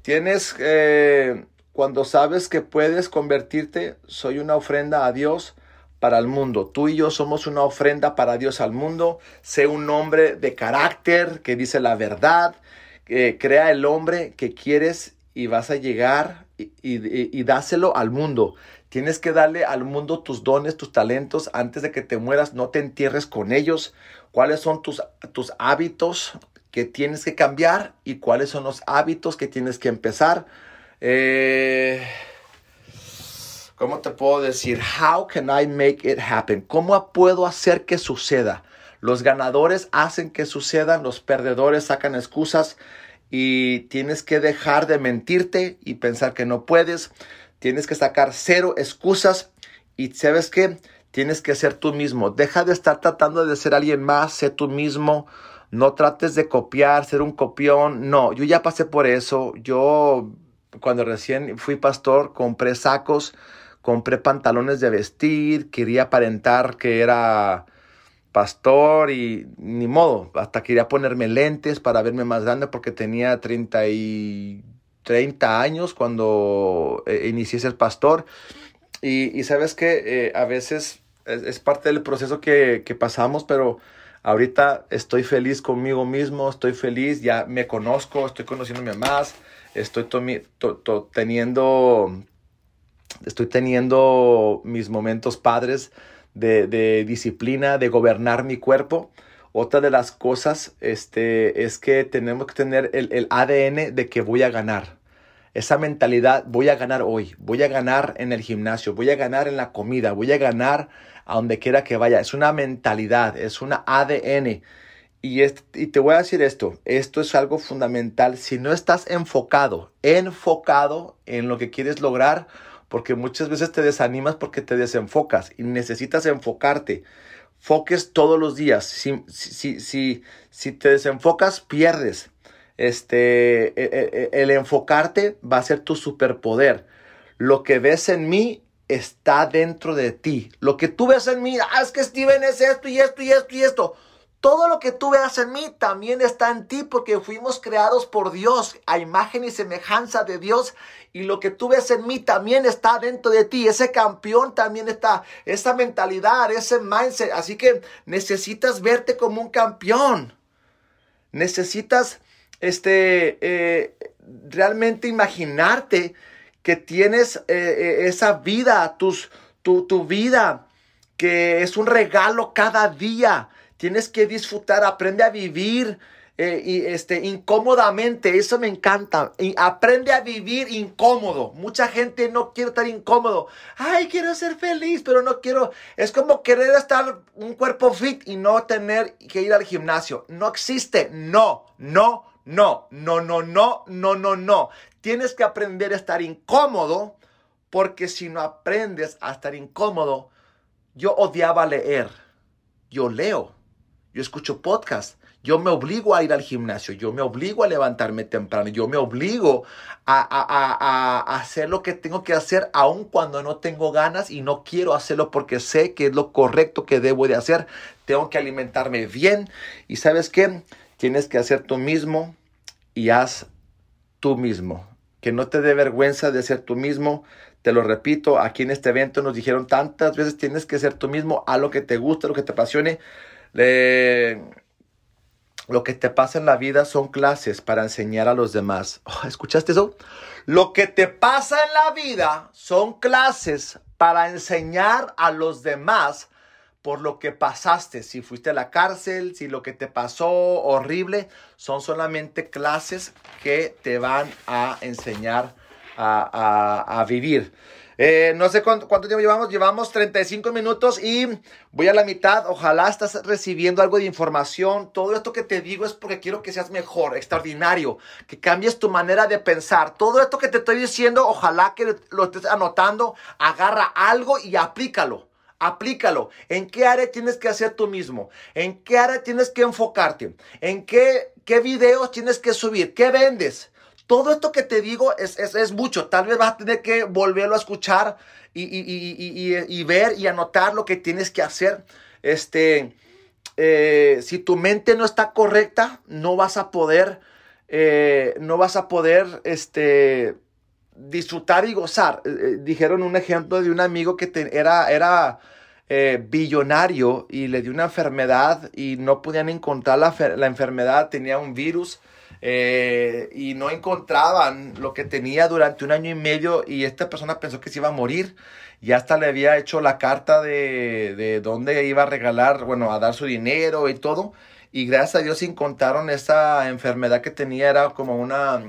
Tienes, eh, cuando sabes que puedes convertirte, soy una ofrenda a Dios para el mundo. Tú y yo somos una ofrenda para Dios al mundo. Sé un hombre de carácter que dice la verdad. crea el hombre que quieres y vas a llegar y, dáselo al mundo. Tienes que darle al mundo tus dones, tus talentos antes de que te mueras. No te entierres con ellos. ¿Cuáles son tus, tus hábitos que tienes que cambiar y cuáles son los hábitos que tienes que empezar? Eh, ¿Cómo te puedo decir? How can I make it happen? ¿Cómo puedo hacer que suceda? Los ganadores hacen que sucedan, los perdedores sacan excusas y tienes que dejar de mentirte y pensar que no puedes. Tienes que sacar cero excusas y sabes qué? Tienes que ser tú mismo. Deja de estar tratando de ser alguien más, sé tú mismo. No trates de copiar, ser un copión. No, yo ya pasé por eso. Yo cuando recién fui pastor compré sacos, compré pantalones de vestir, quería aparentar que era pastor y ni modo, hasta quería ponerme lentes para verme más grande porque tenía 30, y, 30 años cuando eh, inicié ser pastor. Y, sabes que eh, a veces es, parte del proceso que, pasamos, pero ahorita estoy feliz conmigo mismo, estoy feliz, ya me conozco, estoy conociéndome más, estoy teniendo, estoy teniendo mis momentos padres de, disciplina, de gobernar mi cuerpo. Otra de las cosas este, es que tenemos que tener el, ADN de que voy a ganar. Esa mentalidad, voy a ganar hoy, voy a ganar en el gimnasio, voy a ganar en la comida, voy a ganar a donde quiera que vaya. Es una mentalidad, es una ADN. Y, y te voy a decir esto, esto es algo fundamental. Si no estás enfocado, enfocado en lo que quieres lograr, porque muchas veces te desanimas porque te desenfocas y necesitas enfocarte. Foques todos los días. Si, si, si, si te desenfocas, pierdes. Este, e, e, e, el enfocarte va a ser tu superpoder. Lo que ves en mí está dentro de ti. Lo que tú ves en mí, ah, es que Steven es esto y esto y esto y esto. Todo lo que tú veas en mí también está en ti porque fuimos creados por Dios a imagen y semejanza de Dios y lo que tú ves en mí también está dentro de ti. Ese campeón también está, esa mentalidad, ese mindset. Así que necesitas verte como un campeón. Necesitas este, eh, realmente imaginarte que tienes eh, eh, esa vida, tus, tu, tu vida, que es un regalo cada día Tienes que disfrutar, aprende a vivir eh, y este, incómodamente, eso me encanta. Y aprende a vivir incómodo. Mucha gente no quiere estar incómodo. Ay, quiero ser feliz, pero no quiero. Es como querer estar un cuerpo fit y no tener que ir al gimnasio. No existe. No, no, no, no, no, no, no, no, no. Tienes que aprender a estar incómodo porque si no aprendes a estar incómodo, yo odiaba leer. Yo leo. Yo escucho podcasts yo me obligo a ir al gimnasio, yo me obligo a levantarme temprano, yo me obligo a, hacer lo que tengo que hacer aun cuando no tengo ganas y no quiero hacerlo porque sé que es lo correcto que debo de hacer. Tengo que alimentarme bien y sabes qué, tienes que hacer tú mismo y haz tú mismo. Que no te dé vergüenza de ser tú mismo. Te lo repito, aquí en este evento nos dijeron tantas veces tienes que ser tú mismo, a lo que te guste, lo que te apasione. Lo que te pasa en la vida son clases para enseñar a los demás. Oh, ¿Escuchaste eso? Lo que te pasa en la vida son clases para enseñar a los demás por lo que pasaste. Si fuiste a la cárcel, si lo que te pasó horrible, son solamente clases que te van a enseñar a, a, a vivir. Eh, no sé cuánto, tiempo llevamos, llevamos 35 minutos y voy a la mitad. Ojalá estás recibiendo algo de información. Todo esto que te digo es porque quiero que seas mejor, extraordinario, que cambies tu manera de pensar. Todo esto que te estoy diciendo, ojalá que lo estés anotando, agarra algo y aplícalo. Aplícalo. ¿En qué área tienes que hacer tú mismo? ¿En qué área tienes que enfocarte? ¿En qué, qué videos tienes que subir? ¿Qué vendes? Todo esto que te digo es, es, mucho. Tal vez vas a tener que volverlo a escuchar y, ver y anotar lo que tienes que hacer. Este, eh, si tu mente no está correcta, no vas a poder, eh, no vas a poder, este, disfrutar y gozar. Eh, dijeron un ejemplo de un amigo que era, era billonario y le dio una enfermedad y no podían encontrar la, la enfermedad, tenía un virus eh, y no encontraban lo que tenía durante un año y medio y esta persona pensó que se iba a morir y hasta le había hecho la carta de, de dónde iba a regalar, bueno, a dar su dinero y todo. Y gracias a Dios encontraron esa enfermedad que tenía, era como una,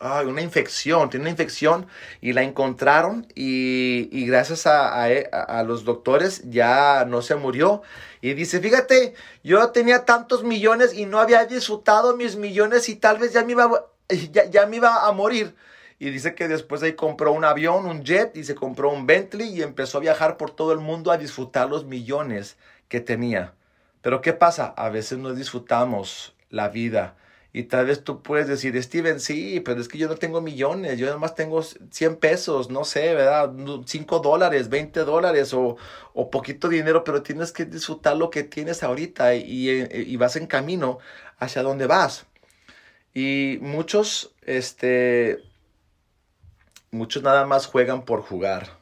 una infección, tiene una infección y la encontraron y, gracias a, a, los doctores ya no se murió. Y dice, fíjate, yo tenía tantos millones y no había disfrutado mis millones y tal vez ya me iba, ya, ya me iba a morir. Y dice que después ahí compró un avión, un jet y se compró un Bentley y empezó a viajar por todo el mundo a disfrutar los millones que tenía. Pero ¿qué pasa? A veces no disfrutamos la vida y tal vez tú puedes decir, Steven, sí, pero es que yo no tengo millones, yo además tengo 100 pesos, no sé, ¿verdad? 5 dólares, 20 dólares o, o poquito dinero, pero tienes que disfrutar lo que tienes ahorita y, eh, y vas en camino hacia donde vas. Y muchos, este, muchos nada más juegan por jugar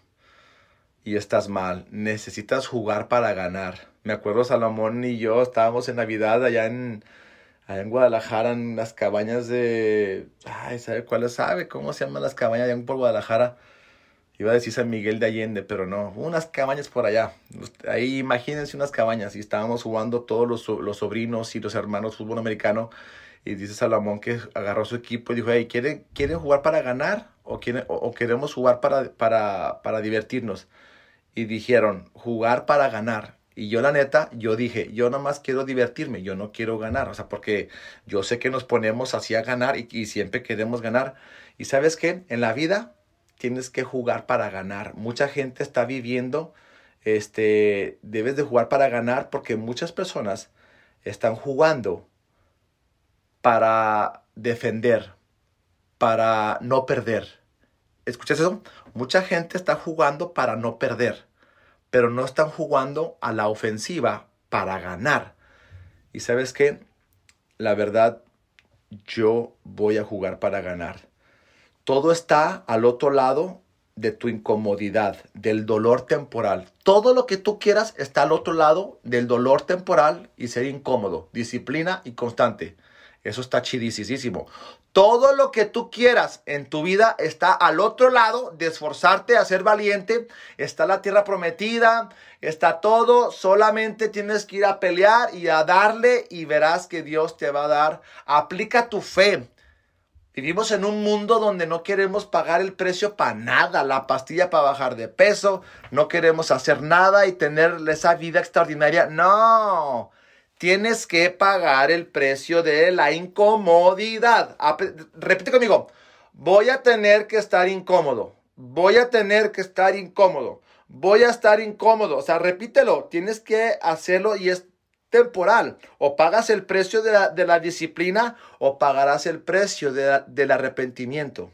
y estás mal. Necesitas jugar para ganar. Me acuerdo Salomón y yo estábamos en Navidad allá en allá en Guadalajara, en las cabañas de. Ay, ¿sabe cuál ¿Sabe cómo se llaman las cabañas allá por Guadalajara? Iba a decir San Miguel de Allende, pero no, unas cabañas por allá. Ahí imagínense unas cabañas y estábamos jugando todos los, los sobrinos y los hermanos fútbol americano. Y dice Salomón que agarró su equipo y dijo, hey, ¿quieren, ¿quieren jugar para ganar o, quieren, o, queremos jugar para, para, para divertirnos? Y dijeron, jugar para ganar. Y yo la neta, yo dije, yo nada más quiero divertirme, yo no quiero ganar, o sea, porque yo sé que nos ponemos así a ganar y, siempre queremos ganar. Y sabes qué, en la vida tienes que jugar para ganar. Mucha gente está viviendo, este, debes de jugar para ganar porque muchas personas están jugando para defender, para no perder. ¿Escuchas eso? Mucha gente está jugando para no perder pero no están jugando a la ofensiva para ganar. Y sabes qué, la verdad, yo voy a jugar para ganar. Todo está al otro lado de tu incomodidad, del dolor temporal. Todo lo que tú quieras está al otro lado del dolor temporal y ser incómodo. Disciplina y constante. Eso está chidísimo. Todo lo que tú quieras en tu vida está al otro lado de esforzarte a ser valiente. Está la tierra prometida, está todo. Solamente tienes que ir a pelear y a darle y verás que Dios te va a dar. Aplica tu fe. Vivimos en un mundo donde no queremos pagar el precio para nada, la pastilla para bajar de peso, no queremos hacer nada y tener esa vida extraordinaria. No, tienes que pagar el precio de la incomodidad. Repite conmigo, voy a tener que estar incómodo, voy a tener que estar incómodo, voy a estar incómodo. O sea, repítelo, tienes que hacerlo y es temporal. O pagas el precio de la, disciplina o pagarás el precio del arrepentimiento.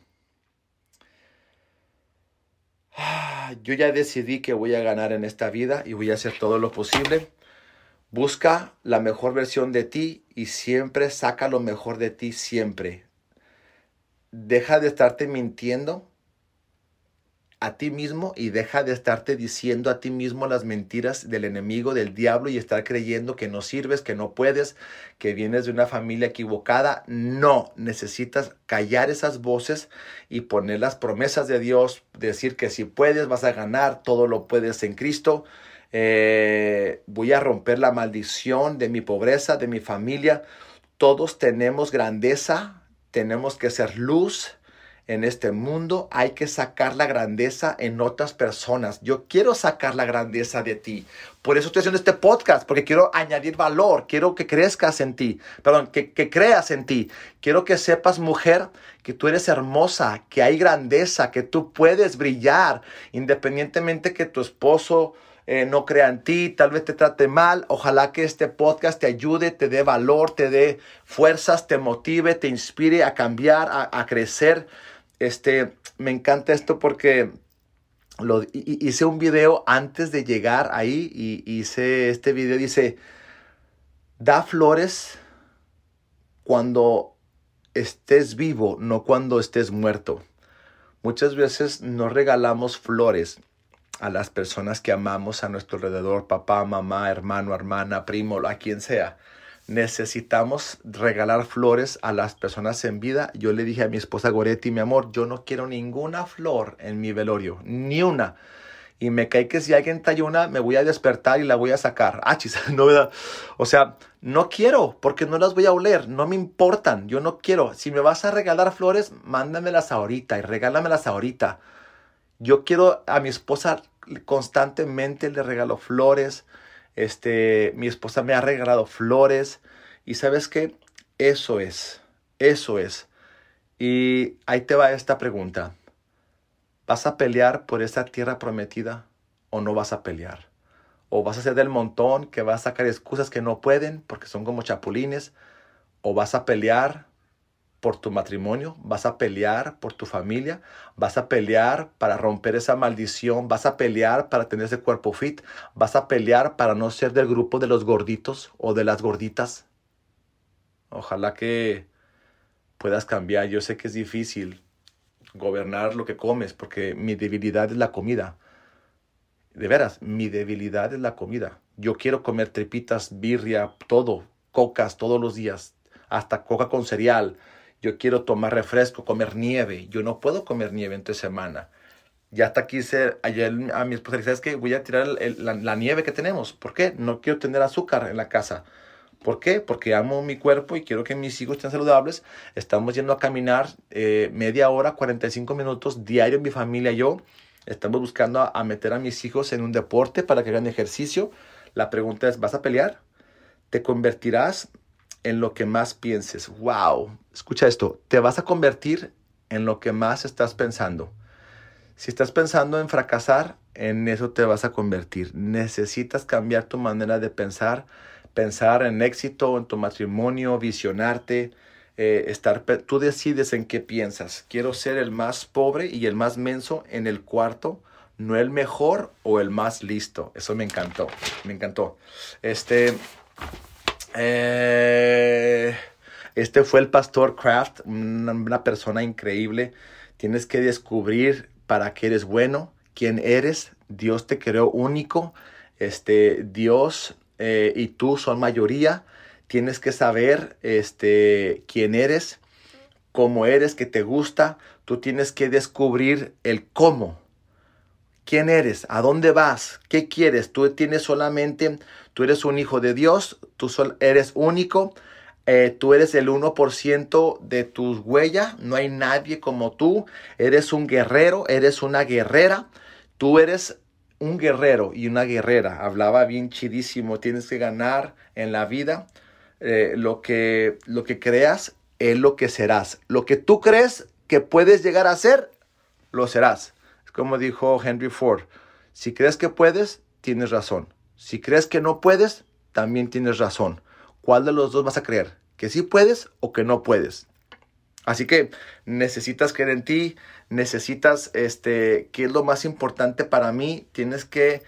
Ah, yo ya decidí que voy a ganar en esta vida y voy a hacer todo lo posible. Busca la mejor versión de ti y siempre saca lo mejor de ti, siempre. Deja de estarte mintiendo a ti mismo y deja de estarte diciendo a ti mismo las mentiras del enemigo, del diablo y estar creyendo que no sirves, que no puedes, que vienes de una familia equivocada. No, necesitas callar esas voces y poner las promesas de Dios, decir que si puedes vas a ganar, todo lo puedes en Cristo. Eh, voy a romper la maldición de mi pobreza, de mi familia. Todos tenemos grandeza, tenemos que ser luz en este mundo, hay que sacar la grandeza en otras personas. Yo quiero sacar la grandeza de ti. Por eso estoy haciendo este podcast, porque quiero añadir valor, quiero que crezcas en ti, perdón, que, que creas en ti. Quiero que sepas, mujer, que tú eres hermosa, que hay grandeza, que tú puedes brillar, independientemente que tu esposo eh, no crea en ti, tal vez te trate mal. Ojalá que este podcast te ayude, te dé valor, te dé fuerzas, te motive, te inspire a cambiar, a, a crecer. Este, me encanta esto porque lo, hice un video antes de llegar ahí y hice este video. Dice, da flores cuando estés vivo, no cuando estés muerto. Muchas veces no regalamos flores a las personas que amamos a nuestro alrededor, papá, mamá, hermano, hermana, primo, a quien sea necesitamos regalar flores a las personas en vida. Yo le dije a mi esposa Goretti, mi amor, yo no quiero ninguna flor en mi velorio, ni una. Y me cae que si alguien talla una, me voy a despertar y la voy a sacar. Ah, chis, no, ¿verdad? O sea, no quiero, porque no las voy a oler, no me importan, yo no quiero. Si me vas a regalar flores, mándamelas ahorita y regálamelas ahorita. Yo quiero a mi esposa constantemente le regalo flores, este, mi esposa me ha regalado flores y sabes qué, eso es, eso es. Y ahí te va esta pregunta. ¿Vas a pelear por esa tierra prometida o no vas a pelear? ¿O vas a ser del montón que va a sacar excusas que no pueden porque son como chapulines? ¿O vas a pelear por tu matrimonio, vas a pelear por tu familia, vas a pelear para romper esa maldición, vas a pelear para tener ese cuerpo fit, vas a pelear para no ser del grupo de los gorditos o de las gorditas. Ojalá que puedas cambiar. Yo sé que es difícil gobernar lo que comes porque mi debilidad es la comida. De veras, mi debilidad es la comida. Yo quiero comer tripitas, birria, todo, cocas todos los días, hasta coca con cereal, yo quiero tomar refresco, comer nieve. Yo no puedo comer nieve entre semana. Ya hasta quise ayer a mi esposa, ¿sabes qué? Voy a tirar la, nieve que tenemos. ¿Por qué? No quiero tener azúcar en la casa. ¿Por qué? Porque amo mi cuerpo y quiero que mis hijos estén saludables. Estamos yendo a caminar eh, media hora, 45 minutos diario, mi familia y yo. Estamos buscando a, a meter a mis hijos en un deporte para que hagan ejercicio. La pregunta es, ¿vas a pelear? ¿Te convertirás en lo que más pienses. ¡Wow! Escucha esto, te vas a convertir en lo que más estás pensando. Si estás pensando en fracasar, en eso te vas a convertir. Necesitas cambiar tu manera de pensar, pensar en éxito, en tu matrimonio, visionarte, eh, estar, tú decides en qué piensas. Quiero ser el más pobre y el más menso en el cuarto, no el mejor o el más listo. Eso me encantó, me encantó. Este, eh, este fue el pastor Kraft, una, persona increíble. Tienes que descubrir para qué eres bueno, quién eres. Dios te creó único. Este, Dios eh, y tú son mayoría. tienes que saber este, quién eres, cómo eres, que te gusta. Tú tienes que descubrir el cómo. ¿Quién eres? ¿A dónde vas? ¿Qué quieres? Tú tienes solamente, tú eres un hijo de Dios, tú eres único, eh, tú eres el 1% de tus huellas, no hay nadie como tú, eres un guerrero, eres una guerrera, tú eres un guerrero y una guerrera. Hablaba bien chidísimo, tienes que ganar en la vida. Eh, lo, que, lo que creas es lo que serás. Lo que tú crees que puedes llegar a ser, lo serás. Como dijo Henry Ford. Si crees que puedes, tienes razón. Si crees que no puedes, también tienes razón. ¿Cuál de los dos vas a creer? ¿Que sí puedes o que no puedes? Así que necesitas creer en ti, necesitas, este, ¿qué es lo más importante para mí? Tienes que,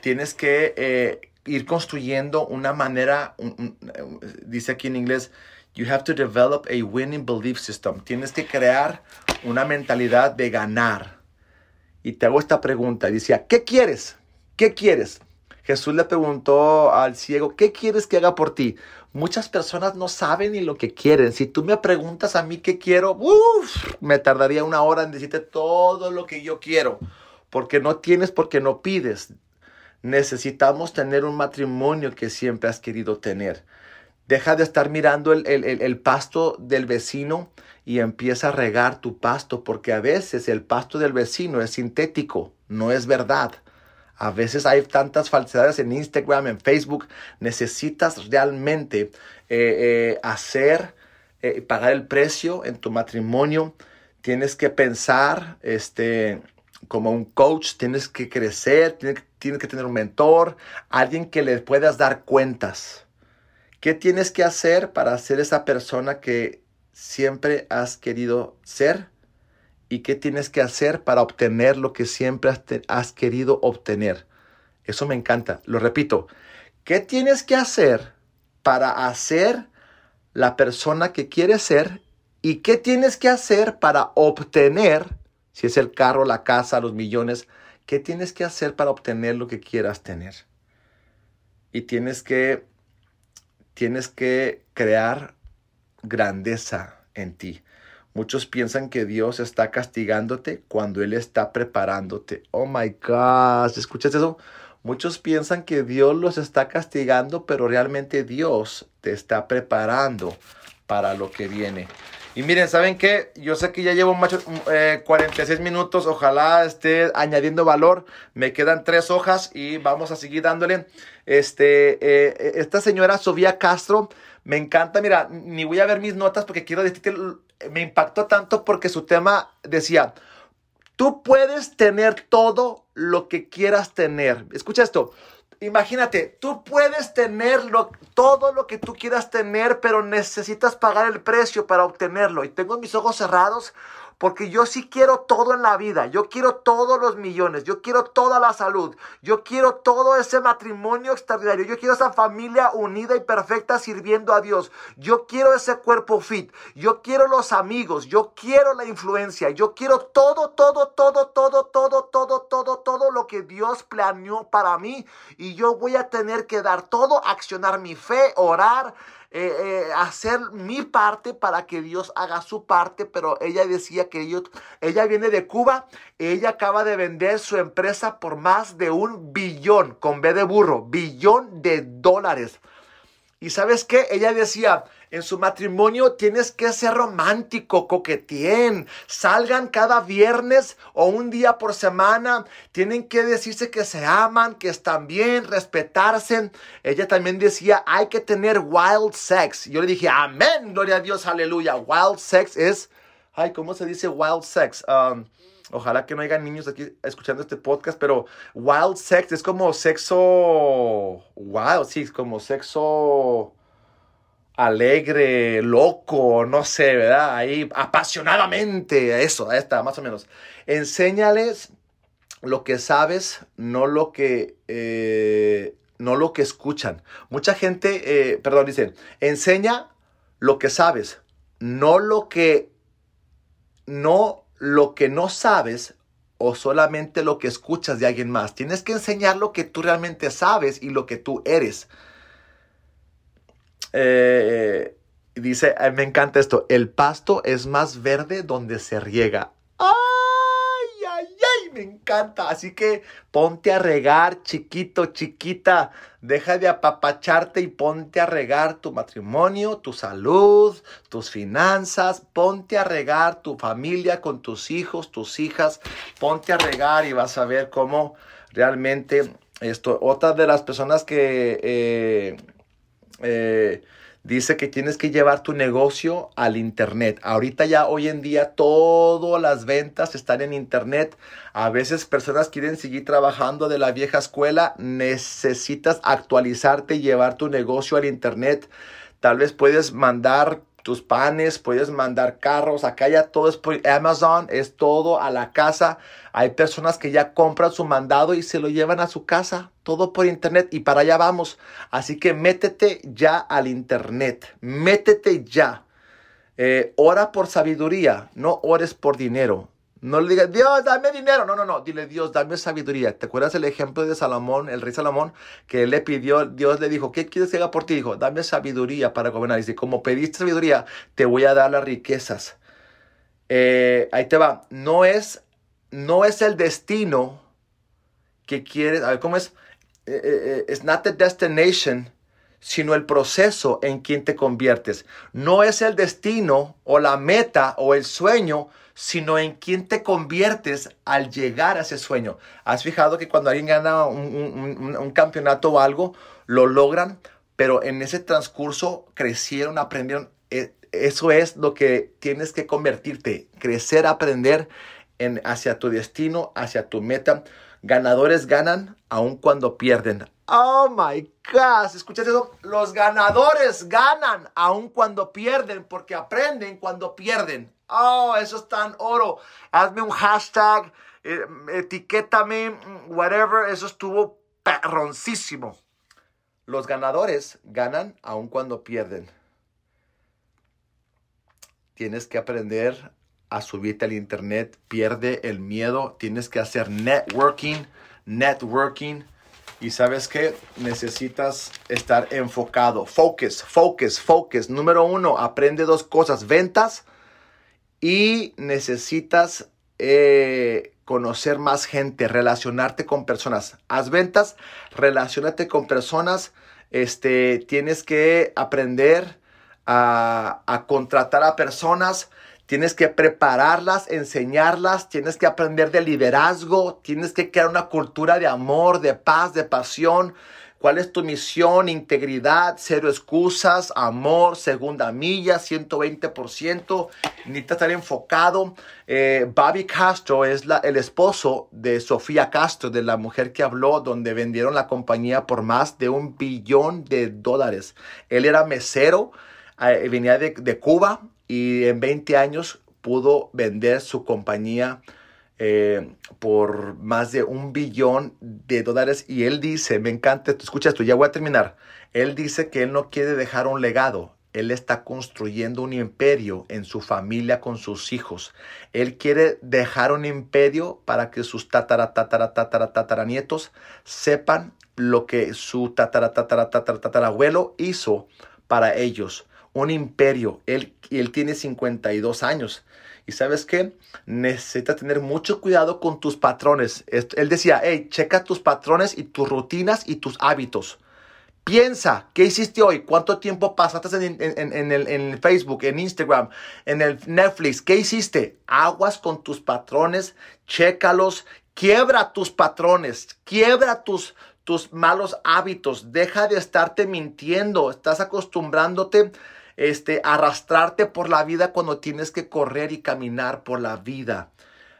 tienes que eh, ir construyendo una manera, dice aquí en inglés, you have to develop a winning belief system. Tienes que crear una mentalidad de ganar. Y te hago esta pregunta, decía, ¿qué quieres? ¿Qué quieres? Jesús le preguntó al ciego, ¿qué quieres que haga por ti? Muchas personas no saben ni lo que quieren. Si tú me preguntas a mí qué quiero, me tardaría una hora en decirte todo lo que yo quiero. Porque no tienes, porque no pides. Necesitamos tener un matrimonio que siempre has querido tener. Deja de estar mirando el, el pasto del vecino y empieza a regar tu pasto, porque a veces el pasto del vecino es sintético, no es verdad. A veces hay tantas falsedades en Instagram, en Facebook. Necesitas realmente eh, eh, hacer, eh, pagar el precio en tu matrimonio. Tienes que pensar este, como un coach, tienes que crecer, tienes, tienes que tener un mentor, alguien que le puedas dar cuentas. ¿Qué tienes que hacer para ser esa persona que siempre has querido ser? y qué tienes que hacer para obtener lo que siempre has, querido obtener. Eso me encanta. Lo repito. ¿Qué tienes que hacer para hacer la persona que quieres ser? ¿Y qué tienes que hacer para obtener, si es el carro, la casa, los millones, qué tienes que hacer para obtener lo que quieras tener? Y tienes que, tienes que crear grandeza en ti. Muchos piensan que Dios está castigándote cuando Él está preparándote. Oh my gosh, ¿escuchas eso? Muchos piensan que Dios los está castigando, pero realmente Dios te está preparando para lo que viene. Y miren, ¿saben qué? Yo sé que ya llevo 46 eh, minutos, ojalá esté añadiendo valor. Me quedan tres hojas y vamos a seguir dándole. Este, eh, esta señora Sofía Castro, me encanta, mira, ni voy a ver mis notas porque quiero decirte me impactó tanto porque su tema decía, tú puedes tener todo lo que quieras tener. Escucha esto. Imagínate, tú puedes tener todo lo que tú quieras tener, pero necesitas pagar el precio para obtenerlo. Y tengo mis ojos cerrados porque yo sí quiero todo en la vida. Yo quiero todos los millones. Yo quiero toda la salud. Yo quiero todo ese matrimonio extraordinario. Yo quiero esa familia unida y perfecta sirviendo a Dios. Yo quiero ese cuerpo fit. Yo quiero los amigos. Yo quiero la influencia. Yo quiero todo, todo, todo, todo, todo, todo, todo, todo lo que Dios planeó para mí. Y yo voy a tener que dar todo, accionar mi fe, orar eh, eh, hacer mi parte para que Dios haga su parte, pero ella decía que ella viene de Cuba, ella acaba de vender su empresa por más de un billón, con B de burro, billón de dólares. Y sabes qué, ella decía, en su matrimonio tienes que ser romántico, coquetien. Salgan cada viernes o un día por semana. Tienen que decirse que se aman, que están bien, respetarse. Ella también decía, hay que tener wild sex. Yo le dije, amén, gloria a Dios, aleluya. Wild sex es, ay, ¿cómo se dice wild sex? Um, ojalá que no haya niños aquí escuchando este podcast, pero wild sex es como sexo, wild, sí, es como sexo alegre, loco, no sé, ¿verdad? Ahí apasionadamente, eso, ahí está, más o menos. Enséñales lo que sabes, no lo que, eh, no lo que escuchan. Mucha gente, eh, perdón, dicen, enseña lo que sabes, no lo que, no lo que no sabes o solamente lo que escuchas de alguien más. Tienes que enseñar lo que tú realmente sabes y lo que tú eres. Eh, dice, me encanta esto, el pasto es más verde donde se riega. ¡Ay, ay, ay! Me encanta. Así que ponte a regar, chiquito, chiquita. Deja de apapacharte y ponte a regar tu matrimonio, tu salud, tus finanzas. Ponte a regar tu familia con tus hijos, tus hijas. Ponte a regar y vas a ver cómo realmente esto. Otra de las personas que... Eh, eh, dice que tienes que llevar tu negocio al internet. Ahorita ya hoy en día todas las ventas están en internet. A veces personas quieren seguir trabajando de la vieja escuela. Necesitas actualizarte y llevar tu negocio al internet. Tal vez puedes mandar tus panes, puedes mandar carros, acá ya todo es por Amazon, es todo a la casa. Hay personas que ya compran su mandado y se lo llevan a su casa, todo por internet y para allá vamos. Así que métete ya al internet, métete ya. Eh, ora por sabiduría, no ores por dinero. No le digas, Dios, dame dinero. No, no, no. Dile, Dios, dame sabiduría. ¿Te acuerdas el ejemplo de Salomón, el rey Salomón, que le pidió, Dios le dijo, ¿qué quieres que haga por ti? Dijo, dame sabiduría para gobernar. Dice, como pediste sabiduría, te voy a dar las riquezas. Eh, ahí te va. No es, no es el destino que quieres. A ver, ¿cómo es? Eh, eh, it's not the destination sino el proceso en quien te conviertes. No es el destino o la meta o el sueño, sino en quién te conviertes al llegar a ese sueño. ¿Has fijado que cuando alguien gana un, campeonato o algo, lo logran, pero en ese transcurso crecieron, aprendieron? E, eso es lo que tienes que convertirte, crecer, aprender en, hacia tu destino, hacia tu meta. Ganadores ganan aun cuando pierden. Oh my God, ¿escuchas eso? Los ganadores ganan aun cuando pierden porque aprenden cuando pierden. Oh, eso es tan oro. Hazme un hashtag, eh, etiquétame, whatever. Eso estuvo perroncísimo. Los ganadores ganan aun cuando pierden. Tienes que aprender a subirte al internet. Pierde el miedo. Tienes que hacer networking. Networking. Y sabes que necesitas estar enfocado. Focus, focus, focus. Número uno, aprende dos cosas. Ventas y necesitas eh, conocer más gente, relacionarte con personas. Haz ventas, relacionate con personas. Este, tienes que aprender a, a contratar a personas. Tienes que prepararlas, enseñarlas, tienes que aprender de liderazgo, tienes que crear una cultura de amor, de paz, de pasión. ¿Cuál es tu misión? Integridad, cero excusas, amor, segunda milla, 120%. Necesitas estar enfocado. Eh, Bobby Castro es el esposo de Sofía Castro, de la mujer que habló, donde vendieron la compañía por más de un billón de dólares. Él era mesero, eh, venía de, de Cuba y en 20 años pudo vender su compañía eh, por más de un billón de dólares. Y él dice, me encanta, escucha esto, ya voy a terminar. Él dice que él no quiere dejar un legado. Él está construyendo un imperio en su familia con sus hijos. Él quiere dejar un imperio para que sus tatara, tatara, tatara, tataranietos sepan lo que su tatara, tatara, tatara, tatarabuelo hizo para ellos. Un imperio. Él, él tiene 52 años. Y sabes qué? Necesitas tener mucho cuidado con tus patrones. Él decía, hey, checa tus patrones y tus rutinas y tus hábitos. Piensa, ¿qué hiciste hoy? ¿Cuánto tiempo pasaste en, el, Facebook, en Instagram, en el Netflix? ¿Qué hiciste? Aguas con tus patrones, chécalos, quiebra tus patrones, quiebra tus, tus malos hábitos, deja de estarte mintiendo, estás acostumbrándote este, arrastrarte por la vida cuando tienes que correr y caminar por la vida.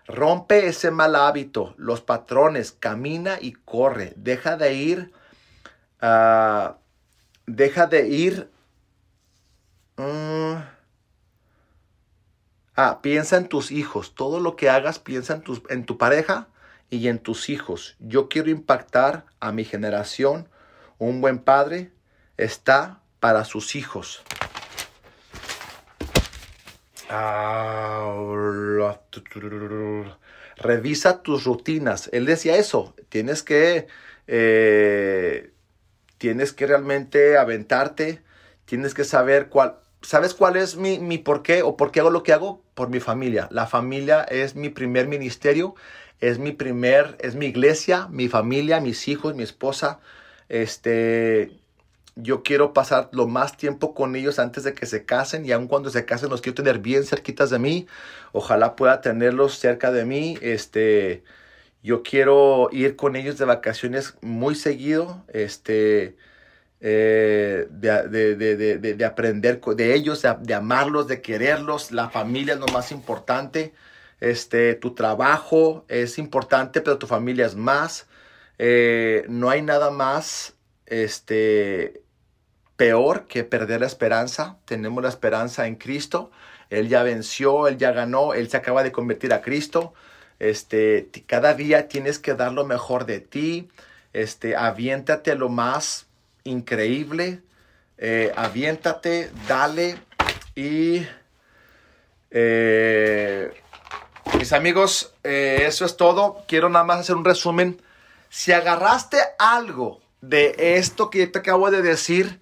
Rompe ese mal hábito, los patrones, camina y corre. Deja de ir, uh, deja de ir. Mm, ah, piensa en tus hijos. Todo lo que hagas, piensa en, tus, en tu pareja y en tus hijos. Yo quiero impactar a mi generación. Un buen padre está para sus hijos. Revisa tus rutinas. Él decía eso. Tienes que, eh, tienes que realmente aventarte. Tienes que saber cuál, ¿sabes cuál es mi, mi por qué o por qué hago lo que hago? Por mi familia. La familia es mi primer ministerio, es mi primer, es mi iglesia, mi familia, mis hijos, mi esposa. Este, yo quiero pasar lo más tiempo con ellos antes de que se casen y aun cuando se casen los quiero tener bien cerquitas de mí. Ojalá pueda tenerlos cerca de mí. Este, yo quiero ir con ellos de vacaciones muy seguido. Este, eh, de, aprender de ellos, de, amarlos, de quererlos. La familia es lo más importante. Este, tu trabajo es importante, pero tu familia es más. Eh, no hay nada más este, peor que perder la esperanza. Tenemos la esperanza en Cristo. Él ya venció, Él ya ganó, Él se acaba de convertir a Cristo. Este, cada día tienes que dar lo mejor de ti. Este, aviéntate lo más increíble. Eh, aviéntate, dale. Y eh, mis amigos, eh, eso es todo. Quiero nada más hacer un resumen. Si agarraste algo de esto que te acabo de decir,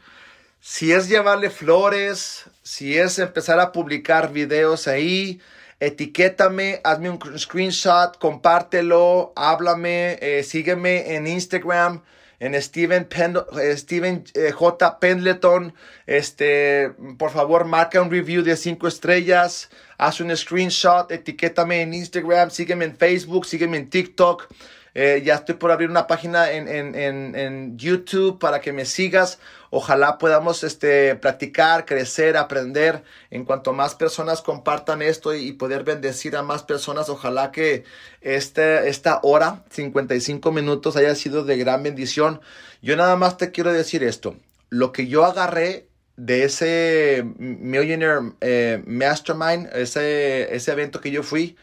si es llevarle flores, si es empezar a publicar videos ahí, etiquétame, hazme un screenshot, compártelo, háblame, eh, sígueme en Instagram, en Steven, eh, Steven eh, J. Pendleton. Este, por favor, marca un review de 5 estrellas, haz un screenshot, etiquétame en Instagram, sígueme en Facebook, sígueme en TikTok. Eh, ya estoy por abrir una página en, en, en, en, YouTube para que me sigas. Ojalá podamos este, practicar, crecer, aprender. En cuanto más personas compartan esto y, poder bendecir a más personas, ojalá que este, esta hora, 55 minutos, haya sido de gran bendición. Yo nada más te quiero decir esto. Lo que yo agarré de ese Millionaire eh, Mastermind, ese, ese evento que yo fui,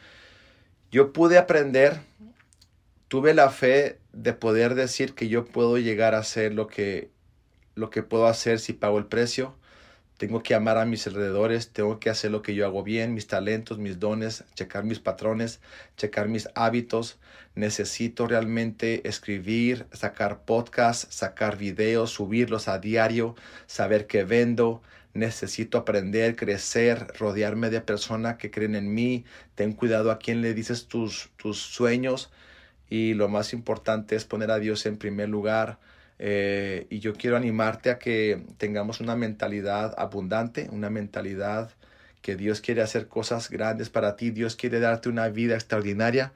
yo pude aprender tuve la fe de poder decir que yo puedo llegar a hacer lo que, lo que puedo hacer si pago el precio. Tengo que amar a mis alrededores, tengo que hacer lo que yo hago bien, mis talentos, mis dones, checar mis patrones, checar mis hábitos. Necesito realmente escribir, sacar podcasts, sacar videos, subirlos a diario, saber qué vendo. Necesito aprender, crecer, rodearme de personas que creen en mí. Ten cuidado a quién le dices tus, tus sueños y lo más importante es poner a Dios en primer lugar. Eh, y yo quiero animarte a que tengamos una mentalidad abundante, una mentalidad que Dios quiere hacer cosas grandes para ti, Dios quiere darte una vida extraordinaria.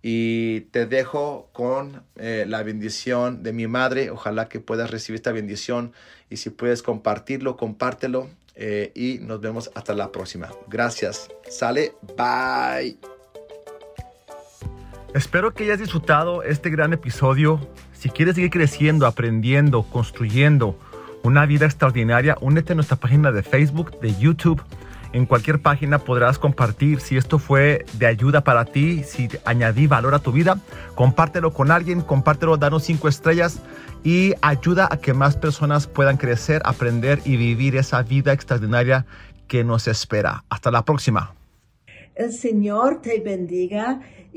Y te dejo con eh, la bendición de mi madre. Ojalá que puedas recibir esta bendición. Y si puedes compartirlo, compártelo. Eh, y nos vemos hasta la próxima. Gracias. Sale. Bye. Espero que hayas disfrutado este gran episodio. Si quieres seguir creciendo, aprendiendo, construyendo una vida extraordinaria, únete a nuestra página de Facebook, de YouTube. En cualquier página podrás compartir si esto fue de ayuda para ti, si añadí valor a tu vida. Compártelo con alguien, compártelo, danos cinco estrellas y ayuda a que más personas puedan crecer, aprender y vivir esa vida extraordinaria que nos espera. Hasta la próxima. El Señor te bendiga